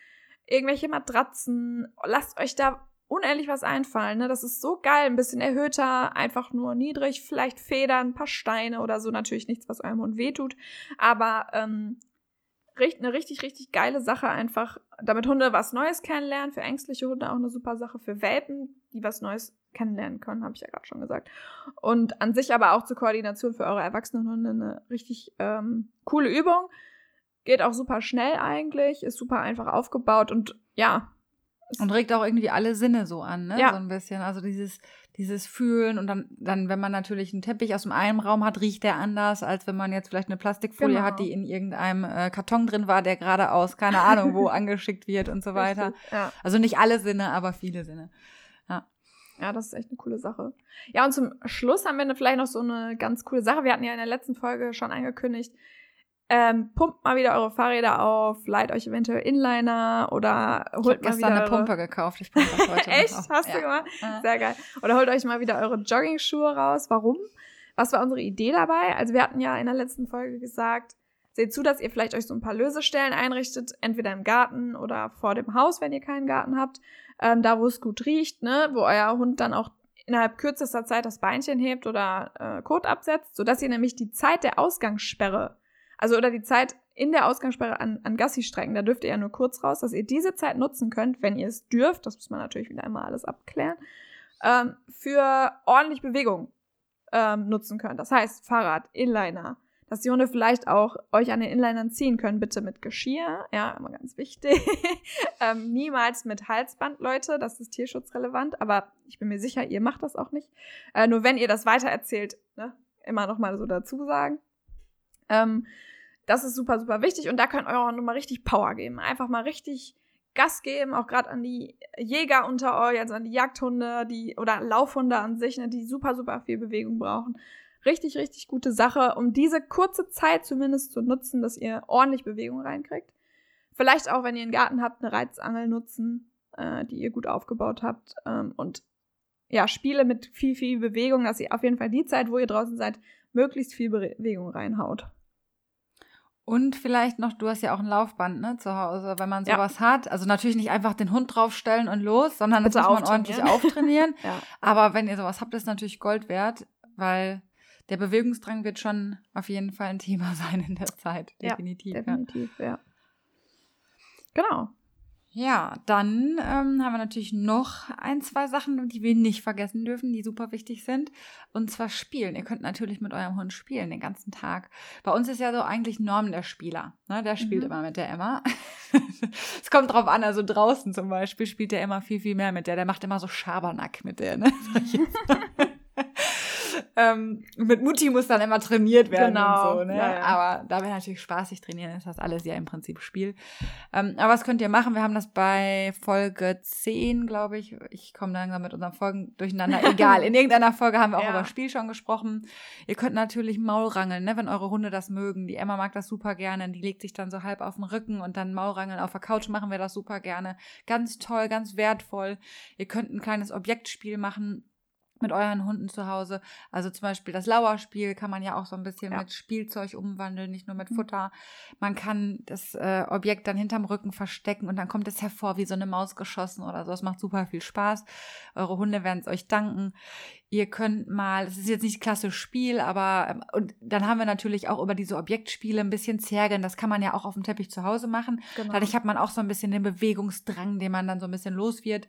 irgendwelche Matratzen. Lasst euch da unendlich was einfallen. Ne? Das ist so geil, ein bisschen erhöhter, einfach nur niedrig, vielleicht Federn, ein paar Steine oder so. Natürlich nichts, was eurem Hund wehtut, aber ähm, eine richtig, richtig geile Sache einfach, damit Hunde was Neues kennenlernen. Für ängstliche Hunde auch eine super Sache. Für Welpen, die was Neues kennenlernen können, habe ich ja gerade schon gesagt. Und an sich aber auch zur Koordination für eure erwachsenen Hunde eine richtig ähm, coole Übung. Geht auch super schnell eigentlich, ist super einfach aufgebaut und ja. Und regt auch irgendwie alle Sinne so an, ne? Ja. So ein bisschen. Also dieses, dieses Fühlen und dann, dann, wenn man natürlich einen Teppich aus dem einen Raum hat, riecht der anders, als wenn man jetzt vielleicht eine Plastikfolie Genau. hat, die in irgendeinem äh, Karton drin war, der gerade aus, keine Ahnung, wo angeschickt wird und so weiter. Richtig, Ja. Also nicht alle Sinne, aber viele Sinne. Ja, das ist echt eine coole Sache. Ja, und zum Schluss haben wir vielleicht noch so eine ganz coole Sache. Wir hatten ja in der letzten Folge schon angekündigt, ähm, pumpt mal wieder eure Fahrräder auf, leiht euch eventuell Inliner oder Ich holt mal gestern wieder eine Pumpe gekauft. Ich pumpe das heute Echt? Hast ja. du gemacht? Sehr geil. Oder holt euch mal wieder eure Jogging-Schuhe raus. Warum? Was war unsere Idee dabei? Also wir hatten ja in der letzten Folge gesagt, seht zu, dass ihr vielleicht euch so ein paar Lösestellen einrichtet, entweder im Garten oder vor dem Haus, wenn ihr keinen Garten habt, ähm, da wo es gut riecht, ne, wo euer Hund dann auch innerhalb kürzester Zeit das Beinchen hebt oder äh, Kot absetzt, sodass ihr nämlich die Zeit der Ausgangssperre, also oder die Zeit in der Ausgangssperre an, an Gassi-Strecken, da dürft ihr ja nur kurz raus, dass ihr diese Zeit nutzen könnt, wenn ihr es dürft, das muss man natürlich wieder einmal alles abklären, ähm, für ordentlich Bewegung ähm, nutzen könnt. Das heißt Fahrrad, Inliner, dass die Hunde vielleicht auch euch an den Inlinern ziehen können, bitte mit Geschirr, ja, immer ganz wichtig. ähm, niemals mit Halsband, Leute, das ist tierschutzrelevant, aber ich bin mir sicher, ihr macht das auch nicht. Äh, nur wenn ihr das weitererzählt, ne, immer noch mal so dazu sagen. Ähm, das ist super, super wichtig und da könnt eure Hunde mal richtig Power geben. Einfach mal richtig Gas geben, auch gerade an die Jäger unter euch, also an die Jagdhunde, die oder Laufhunde an sich, ne, die super, super viel Bewegung brauchen. Richtig, richtig gute Sache, um diese kurze Zeit zumindest zu nutzen, dass ihr ordentlich Bewegung reinkriegt. Vielleicht auch, wenn ihr einen Garten habt, eine Reizangel nutzen, äh, die ihr gut aufgebaut habt. Ähm, und ja, Spiele mit viel, viel Bewegung, dass ihr auf jeden Fall die Zeit, wo ihr draußen seid, möglichst viel Bewegung reinhaut. Und vielleicht noch, du hast ja auch ein Laufband ne, zu Hause, wenn man Ja. sowas hat. Also natürlich nicht einfach den Hund draufstellen und los, sondern das muss man ordentlich auftrainieren. auftrainieren. Ja. Aber wenn ihr sowas habt, ist natürlich Gold wert, weil der Bewegungsdrang wird schon auf jeden Fall ein Thema sein in der Zeit. Definitiv. Ja, Definitiv, ja. Genau. ja dann ähm, haben wir natürlich noch ein, zwei Sachen, die wir nicht vergessen dürfen, die super wichtig sind. Und zwar spielen. Ihr könnt natürlich mit eurem Hund spielen den ganzen Tag. Bei uns ist ja so eigentlich Norm der Spieler. Ne? Der spielt Mhm. immer mit der Emma. Es kommt drauf an, also draußen zum Beispiel spielt der immer viel, viel mehr mit der. Der macht immer so Schabernack mit der. Ne? ähm, mit Mutti muss dann immer trainiert werden Genau, und so. Ne? ja, ja. Aber da wir natürlich spaßig trainieren, ist das alles ja im Prinzip Spiel. Ähm, aber was könnt ihr machen? Wir haben das bei Folge 10, glaube ich. Ich komme langsam mit unseren Folgen durcheinander. Egal, in irgendeiner Folge haben wir auch Ja. über Spiel schon gesprochen. Ihr könnt natürlich Maulrangeln, ne, wenn eure Hunde das mögen. Die Emma mag das super gerne. Die legt sich dann so halb auf den Rücken und dann Maulrangeln auf der Couch machen wir das super gerne. Ganz toll, ganz wertvoll. Ihr könnt ein kleines Objektspiel machen mit euren Hunden zu Hause. Also zum Beispiel das Lauerspiel kann man ja auch so ein bisschen Ja. mit Spielzeug umwandeln, nicht nur mit Mhm. Futter. Man kann das äh, Objekt dann hinterm Rücken verstecken und dann kommt es hervor wie so eine Maus geschossen oder so. Das macht super viel Spaß. Eure Hunde werden es euch danken. Ihr könnt mal, es ist jetzt nicht klassisch Spiel, aber ähm, und dann haben wir natürlich auch über diese Objektspiele ein bisschen zergeln. Das kann man ja auch auf dem Teppich zu Hause machen. genau. Dadurch hat man auch so ein bisschen den Bewegungsdrang, den man dann so ein bisschen los wird.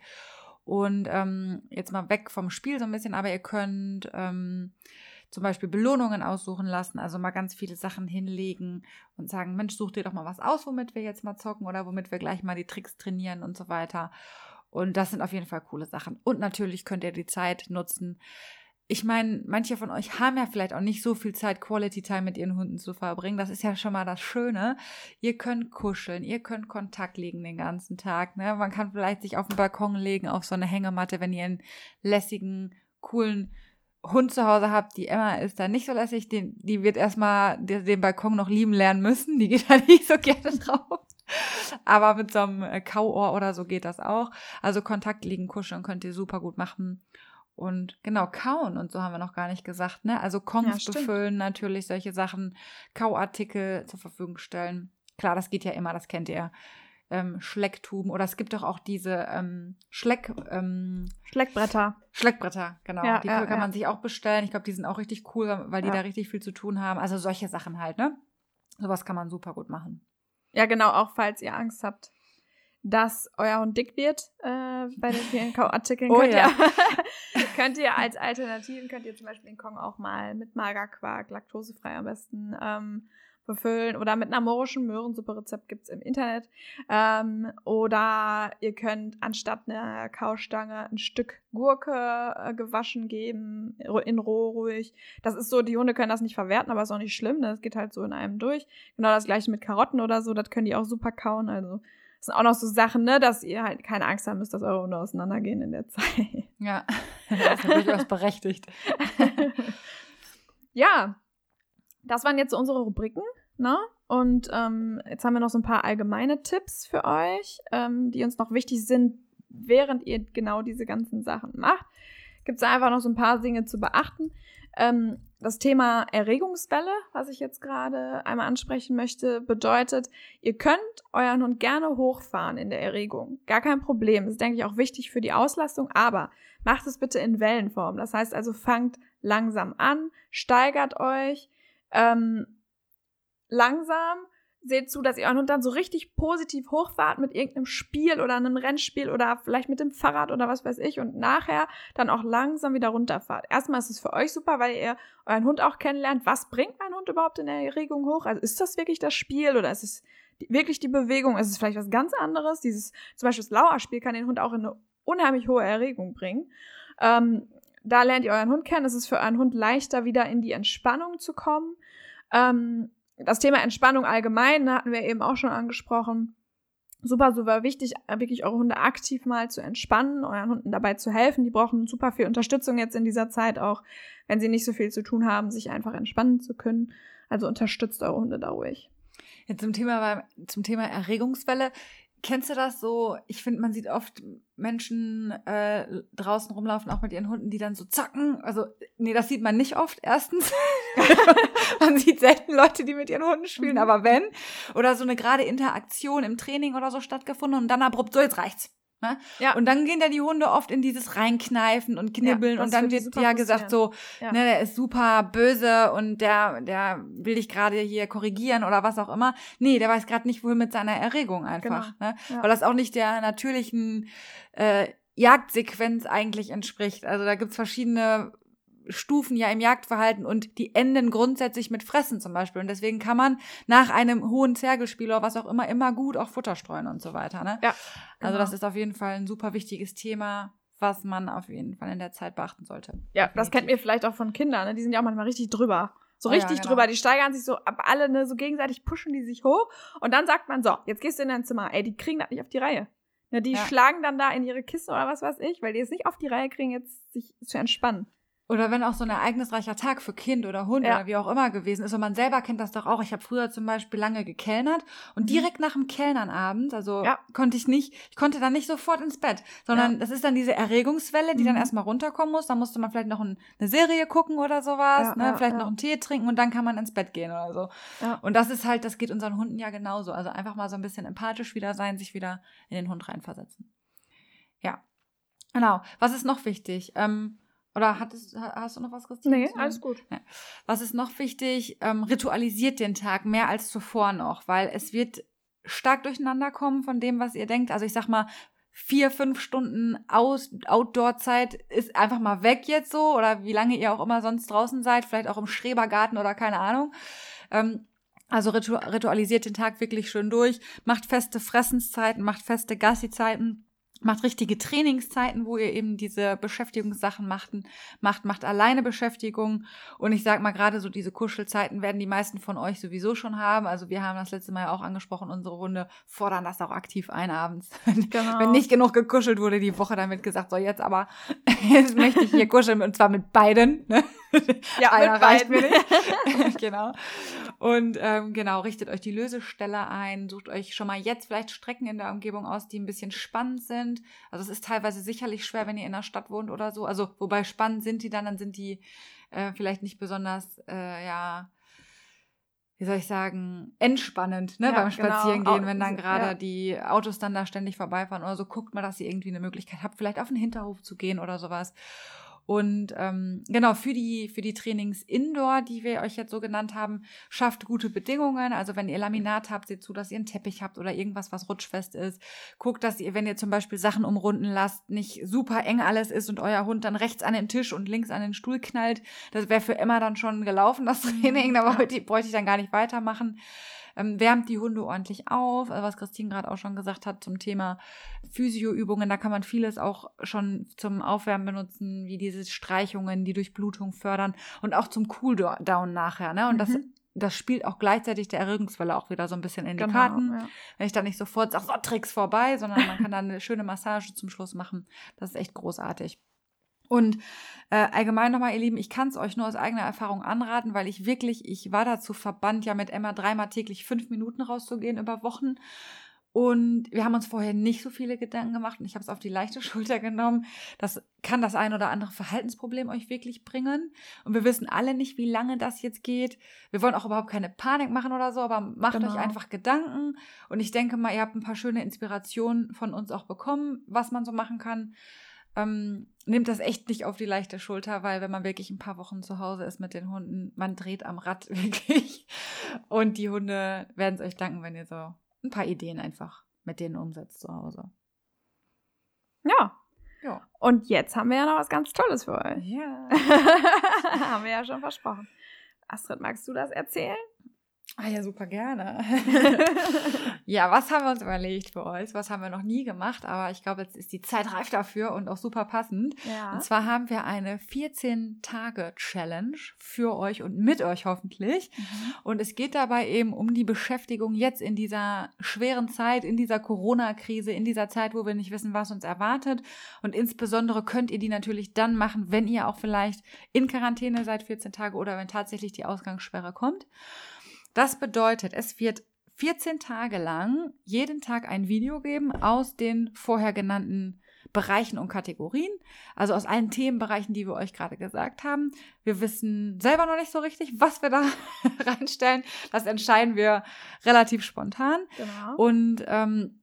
Und ähm, jetzt mal weg vom Spiel so ein bisschen, aber ihr könnt ähm, zum Beispiel Belohnungen aussuchen lassen, also mal ganz viele Sachen hinlegen und sagen, Mensch, such dir doch mal was aus, womit wir jetzt mal zocken oder womit wir gleich mal die Tricks trainieren und so weiter. Und das sind auf jeden Fall coole Sachen. Und natürlich könnt ihr die Zeit nutzen. Ich meine, manche von euch haben ja vielleicht auch nicht so viel Zeit, Quality Time mit ihren Hunden zu verbringen. Das ist ja schon mal das Schöne. Ihr könnt kuscheln, ihr könnt Kontakt legen den ganzen Tag. Ne? Man kann vielleicht sich auf den Balkon legen, auf so eine Hängematte, wenn ihr einen lässigen, coolen Hund zu Hause habt. Die Emma ist da nicht so lässig. Den, die wird erstmal den, Balkon noch lieben lernen müssen. Die geht da nicht so gerne drauf. Aber mit so einem äh, Kauohr oder so geht das auch. Also Kontakt liegen, kuscheln könnt ihr super gut machen. Und genau, kauen und so haben wir noch gar nicht gesagt, ne? Also Kongs Ja, befüllen, natürlich solche Sachen, Kauartikel zur Verfügung stellen. Klar, das geht ja immer, das kennt ihr. Ähm, Schlecktuben oder es gibt doch auch diese ähm, Schleck, ähm, Schleckbretter. Schleckbretter, genau. Ja, die ja, kann man sich auch bestellen. Ich glaube, die sind auch richtig cool, weil die da richtig viel zu tun haben. Also solche Sachen halt, ne? Sowas kann man super gut machen. Ja, genau, auch falls ihr Angst habt, dass euer Hund dick wird äh, bei den vielen Kauartikeln, Oh könnt, ja. ihr, könnt ihr als Alternativen, könnt ihr zum Beispiel den Kong auch mal mit Magerquark, laktosefrei am besten, ähm, befüllen oder mit einer morischen Möhrensuppe-Rezept gibt es im Internet. Ähm, oder ihr könnt anstatt einer Kaustange ein Stück Gurke äh, gewaschen geben, in roh ruhig. Das ist so, die Hunde können das nicht verwerten, aber ist auch nicht schlimm. Das geht halt so in einem durch. Genau das gleiche mit Karotten oder so, das können die auch super kauen. Also das sind auch noch so Sachen, ne, dass ihr halt keine Angst haben müsst, dass eure Hunde auseinandergehen in der Zeit. Ja, das ist durchaus berechtigt. ja, das waren jetzt unsere Rubriken, ne? Und ähm, jetzt haben wir noch so ein paar allgemeine Tipps für euch, ähm, die uns noch wichtig sind, während ihr genau diese ganzen Sachen macht. Gibt es einfach noch so ein paar Dinge zu beachten. Ähm, das Thema Erregungswelle, was ich jetzt gerade einmal ansprechen möchte, bedeutet, ihr könnt euren Hund gerne hochfahren in der Erregung. Gar kein Problem. Das ist, denke ich, auch wichtig für die Auslastung, aber macht es bitte in Wellenform. Das heißt also, fangt langsam an, steigert euch, ähm, langsam seht zu, dass ihr euren Hund dann so richtig positiv hochfahrt mit irgendeinem Spiel oder einem Rennspiel oder vielleicht mit dem Fahrrad oder was weiß ich und nachher dann auch langsam wieder runterfahrt. Erstmal ist es für euch super, weil ihr euren Hund auch kennenlernt. Was bringt mein Hund überhaupt in der Erregung hoch? Also ist das wirklich das Spiel oder ist es wirklich die Bewegung? Ist es vielleicht was ganz anderes? Dieses, zum Beispiel das Lauerspiel kann den Hund auch in eine unheimlich hohe Erregung bringen. Ähm, da lernt ihr euren Hund kennen. Es ist für euren Hund leichter, wieder in die Entspannung zu kommen. Ähm, das Thema Entspannung allgemein hatten wir eben auch schon angesprochen. Super, super wichtig, wirklich eure Hunde aktiv mal zu entspannen, euren Hunden dabei zu helfen. Die brauchen super viel Unterstützung jetzt in dieser Zeit, auch wenn sie nicht so viel zu tun haben, sich einfach entspannen zu können. Also unterstützt eure Hunde da ruhig. Jetzt zum Thema, zum Thema Erregungswelle. Kennst du das so? Ich finde, man sieht oft Menschen äh, draußen rumlaufen, auch mit ihren Hunden, die dann so zacken. Also, nee, das sieht man nicht oft, erstens. man sieht selten Leute, die mit ihren Hunden spielen, mhm. aber wenn. Oder so eine gerade Interaktion im Training oder so stattgefunden und dann abrupt, so jetzt reicht's. Ne? Ja. Und dann gehen da die Hunde oft in dieses Reinkneifen und Knibbeln ja, und dann wird ja gesagt so, ja. ne, der ist super böse und der, der will dich gerade hier korrigieren oder was auch immer. Nee, der weiß gerade nicht, wohin mit seiner Erregung einfach. Genau. Ne? Ja. Weil das auch nicht der natürlichen äh, Jagdsequenz eigentlich entspricht. Also da gibt's verschiedene Stufen ja im Jagdverhalten und die enden grundsätzlich mit Fressen zum Beispiel. Und deswegen kann man nach einem hohen Zergelspiel oder was auch immer immer gut auch Futter streuen und so weiter. Ne? Ja. Also genau. Das ist auf jeden Fall ein super wichtiges Thema, was man auf jeden Fall in der Zeit beachten sollte. Ja, Definitiv. das kennt ihr vielleicht auch von Kindern, ne? Die sind ja auch manchmal richtig drüber. So oh, richtig ja, genau. drüber. Die steigern sich so ab alle, ne, so gegenseitig pushen die sich hoch. Und dann sagt man so, jetzt gehst du in dein Zimmer. Ey, die kriegen das nicht auf die Reihe. Ne, die ja. schlagen dann da in ihre Kiste oder was weiß ich, weil die es nicht auf die Reihe kriegen, jetzt sich zu entspannen. Oder wenn auch so ein ereignisreicher Tag für Kind oder Hund ja. oder wie auch immer gewesen ist. Und man selber kennt das doch auch. Ich habe früher zum Beispiel lange gekellnert und mhm. direkt nach dem Kellnernabend, also ja. konnte ich nicht, ich konnte dann nicht sofort ins Bett, sondern ja. das ist dann diese Erregungswelle, die mhm. dann erstmal runterkommen muss. Dann musste man vielleicht noch ein, eine Serie gucken oder sowas, ne? vielleicht noch einen Tee trinken und dann kann man ins Bett gehen oder so. Und das ist halt, das geht unseren Hunden ja genauso. Also einfach mal so ein bisschen empathisch wieder sein, sich wieder in den Hund reinversetzen. Ja. Genau. Was ist noch wichtig? Ähm, oder hattest, hast du noch was, Christine? Nee, alles gut. Was ist noch wichtig? Ähm, ritualisiert den Tag mehr als zuvor noch, weil es wird stark durcheinander kommen von dem, was ihr denkt. Also ich sag mal, vier, fünf Stunden Aus Outdoor-Zeit ist einfach mal weg jetzt so oder wie lange ihr auch immer sonst draußen seid, vielleicht auch im Schrebergarten oder keine Ahnung. Ähm, also ritu ritualisiert den Tag wirklich schön durch, macht feste Fressenszeiten, macht feste Gassi-Zeiten macht richtige Trainingszeiten, wo ihr eben diese Beschäftigungssachen machten, macht, macht alleine Beschäftigung. Und ich sag mal, gerade so diese Kuschelzeiten werden die meisten von euch sowieso schon haben. Also wir haben das letzte Mal ja auch angesprochen, unsere Runde fordern das auch aktiv ein abends. Genau. Wenn nicht genug gekuschelt wurde die Woche, damit gesagt, so jetzt aber, jetzt möchte ich hier kuscheln und zwar mit beiden. Ne? Ja, Einer mit reicht beiden. mir nicht. genau. Und ähm, genau, richtet euch die Lösestelle ein, sucht euch schon mal jetzt vielleicht Strecken in der Umgebung aus, die ein bisschen spannend sind. Also es ist teilweise sicherlich schwer, wenn ihr in der Stadt wohnt oder so. Also wobei spannend sind die dann, dann sind die äh, vielleicht nicht besonders, äh, ja, wie soll ich sagen, entspannend ne, ja, beim genau. Spazierengehen, genau. wenn dann gerade ja. die Autos dann da ständig vorbeifahren oder so. Guckt mal, dass ihr irgendwie eine Möglichkeit habt, vielleicht auf den Hinterhof zu gehen oder sowas. Und ähm, genau, für die, für die Trainings Indoor, die wir euch jetzt so genannt haben, schafft gute Bedingungen. Also wenn ihr Laminat habt, seht zu, dass ihr einen Teppich habt oder irgendwas, was rutschfest ist. Guckt, dass ihr, wenn ihr zum Beispiel Sachen umrunden lasst, nicht super eng alles ist und euer Hund dann rechts an den Tisch und links an den Stuhl knallt. Das wäre für immer dann schon gelaufen, das Training. Da bräuchte ich dann gar nicht weitermachen ähm, wärmt die Hunde ordentlich auf, äh, was Christine gerade auch schon gesagt hat zum Thema Physioübungen. Da kann man vieles auch schon zum Aufwärmen benutzen, wie diese Streichungen, die Durchblutung fördern und auch zum Cooldown nachher. Ne? Und mhm. das das spielt auch gleichzeitig der Erregungswelle auch wieder so ein bisschen in die genau, Karten. Ja. Wenn ich dann nicht sofort sage, so Tricks vorbei, sondern man kann dann eine schöne Massage zum Schluss machen. Das ist echt großartig. Und äh, allgemein nochmal, ihr Lieben, ich kann es euch nur aus eigener Erfahrung anraten, weil ich wirklich, ich war dazu verbannt, ja mit Emma dreimal täglich fünf Minuten rauszugehen über Wochen. Und wir haben uns vorher nicht so viele Gedanken gemacht und ich habe es auf die leichte Schulter genommen. Das kann das ein oder andere Verhaltensproblem euch wirklich bringen. Und wir wissen alle nicht, wie lange das jetzt geht. Wir wollen auch überhaupt keine Panik machen oder so, aber macht genau. euch einfach Gedanken. Und ich denke mal, ihr habt ein paar schöne Inspirationen von uns auch bekommen, was man so machen kann ähm, nehmt das echt nicht auf die leichte Schulter, weil wenn man wirklich ein paar Wochen zu Hause ist mit den Hunden, man dreht am Rad wirklich. Und die Hunde werden es euch danken, wenn ihr so ein paar Ideen einfach mit denen umsetzt zu Hause. Ja. Ja. Und jetzt haben wir ja noch was ganz Tolles für euch. Ja. haben wir ja schon versprochen. Astrid, magst du das erzählen? Ah ja, super gerne. ja, was haben wir uns überlegt für euch? Was haben wir noch nie gemacht? Aber ich glaube, jetzt ist die Zeit reif dafür und auch super passend. Ja. Und zwar haben wir eine 14-Tage-Challenge für euch und mit euch hoffentlich. Mhm. Und es geht dabei eben um die Beschäftigung jetzt in dieser schweren Zeit, in dieser Corona-Krise, in dieser Zeit, wo wir nicht wissen, was uns erwartet. Und insbesondere könnt ihr die natürlich dann machen, wenn ihr auch vielleicht in Quarantäne seid 14 Tage oder wenn tatsächlich die Ausgangssperre kommt. Das bedeutet, es wird 14 Tage lang jeden Tag ein Video geben aus den vorher genannten Bereichen und Kategorien, also aus allen Themenbereichen, die wir euch gerade gesagt haben. Wir wissen selber noch nicht so richtig, was wir da reinstellen. Das entscheiden wir relativ spontan. Genau. Und ähm,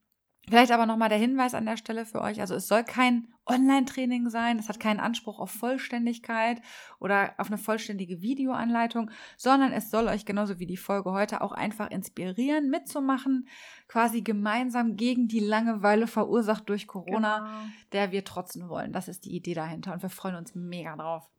Vielleicht aber nochmal der Hinweis an der Stelle für euch. Also es soll kein Online-Training sein. Es hat keinen Anspruch auf Vollständigkeit oder auf eine vollständige Videoanleitung, sondern es soll euch genauso wie die Folge heute auch einfach inspirieren, mitzumachen, quasi gemeinsam gegen die Langeweile verursacht durch Corona, genau. der wir trotzen wollen. Das ist die Idee dahinter und wir freuen uns mega drauf.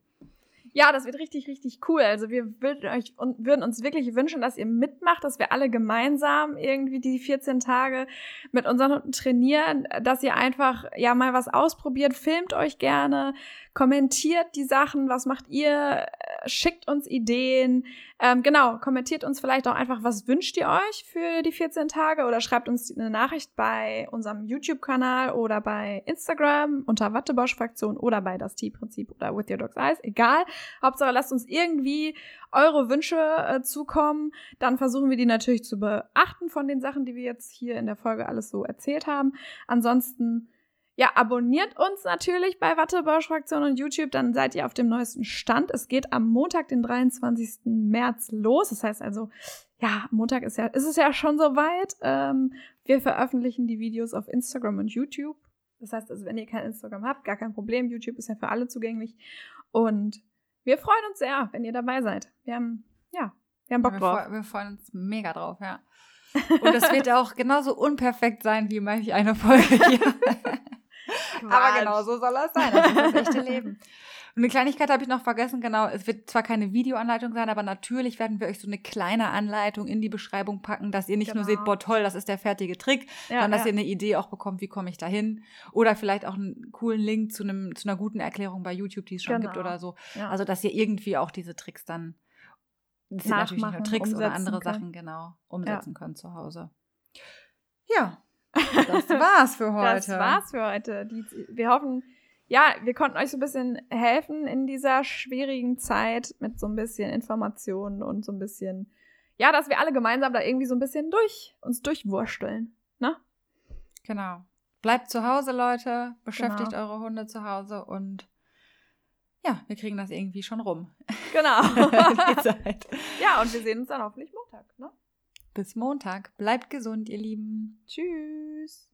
Ja, das wird richtig, richtig cool. Also wir würden, euch, würden uns wirklich wünschen, dass ihr mitmacht, dass wir alle gemeinsam irgendwie die 14 Tage mit unseren Hunden trainieren, dass ihr einfach ja mal was ausprobiert, filmt euch gerne, kommentiert die Sachen, was macht ihr, äh, schickt uns Ideen, ähm, genau, kommentiert uns vielleicht auch einfach, was wünscht ihr euch für die 14 Tage oder schreibt uns eine Nachricht bei unserem YouTube-Kanal oder bei Instagram unter Wattebosch-Fraktion oder bei das T-Prinzip oder With Your Dog's Eyes, egal. Hauptsache lasst uns irgendwie eure Wünsche äh, zukommen, dann versuchen wir die natürlich zu beachten von den Sachen, die wir jetzt hier in der Folge alles so erzählt haben. Ansonsten ja, abonniert uns natürlich bei Wattebausch-Fraktion und YouTube, dann seid ihr auf dem neuesten Stand. Es geht am Montag, den 23. März los. Das heißt also, ja, Montag ist ja, ist es ja schon soweit. Ähm, wir veröffentlichen die Videos auf Instagram und YouTube. Das heißt also, wenn ihr kein Instagram habt, gar kein Problem. YouTube ist ja für alle zugänglich. Und wir freuen uns sehr, wenn ihr dabei seid. Wir haben, ja, wir haben Bock ja, wir drauf. wir freuen uns mega drauf, ja. Und es wird auch genauso unperfekt sein wie manch eine Folge hier. Aber genau so soll das sein. Das ist das echte Leben. Und eine Kleinigkeit habe ich noch vergessen, genau. Es wird zwar keine Videoanleitung sein, aber natürlich werden wir euch so eine kleine Anleitung in die Beschreibung packen, dass ihr nicht genau. nur seht, boah, toll, das ist der fertige Trick, ja, sondern dass ja. ihr eine Idee auch bekommt, wie komme ich da hin. Oder vielleicht auch einen coolen Link zu, einem, zu einer guten Erklärung bei YouTube, die es schon genau. gibt oder so. Ja. Also, dass ihr irgendwie auch diese Tricks dann, das sind natürlich nicht nur Tricks oder andere können. Sachen, genau, umsetzen könnt zu Hause. Ja, das war's für heute. Das war's für heute. Die, wir hoffen, ja, wir konnten euch so ein bisschen helfen in dieser schwierigen Zeit mit so ein bisschen Informationen und so ein bisschen, ja, dass wir alle gemeinsam da irgendwie so ein bisschen durch uns durchwursteln, ne? Genau. Bleibt zu Hause, Leute. Beschäftigt genau. eure Hunde zu Hause und ja, wir kriegen das irgendwie schon rum. Genau. ja, und wir sehen uns dann hoffentlich Montag, ne? Bis Montag. Bleibt gesund, ihr Lieben. Tschüss.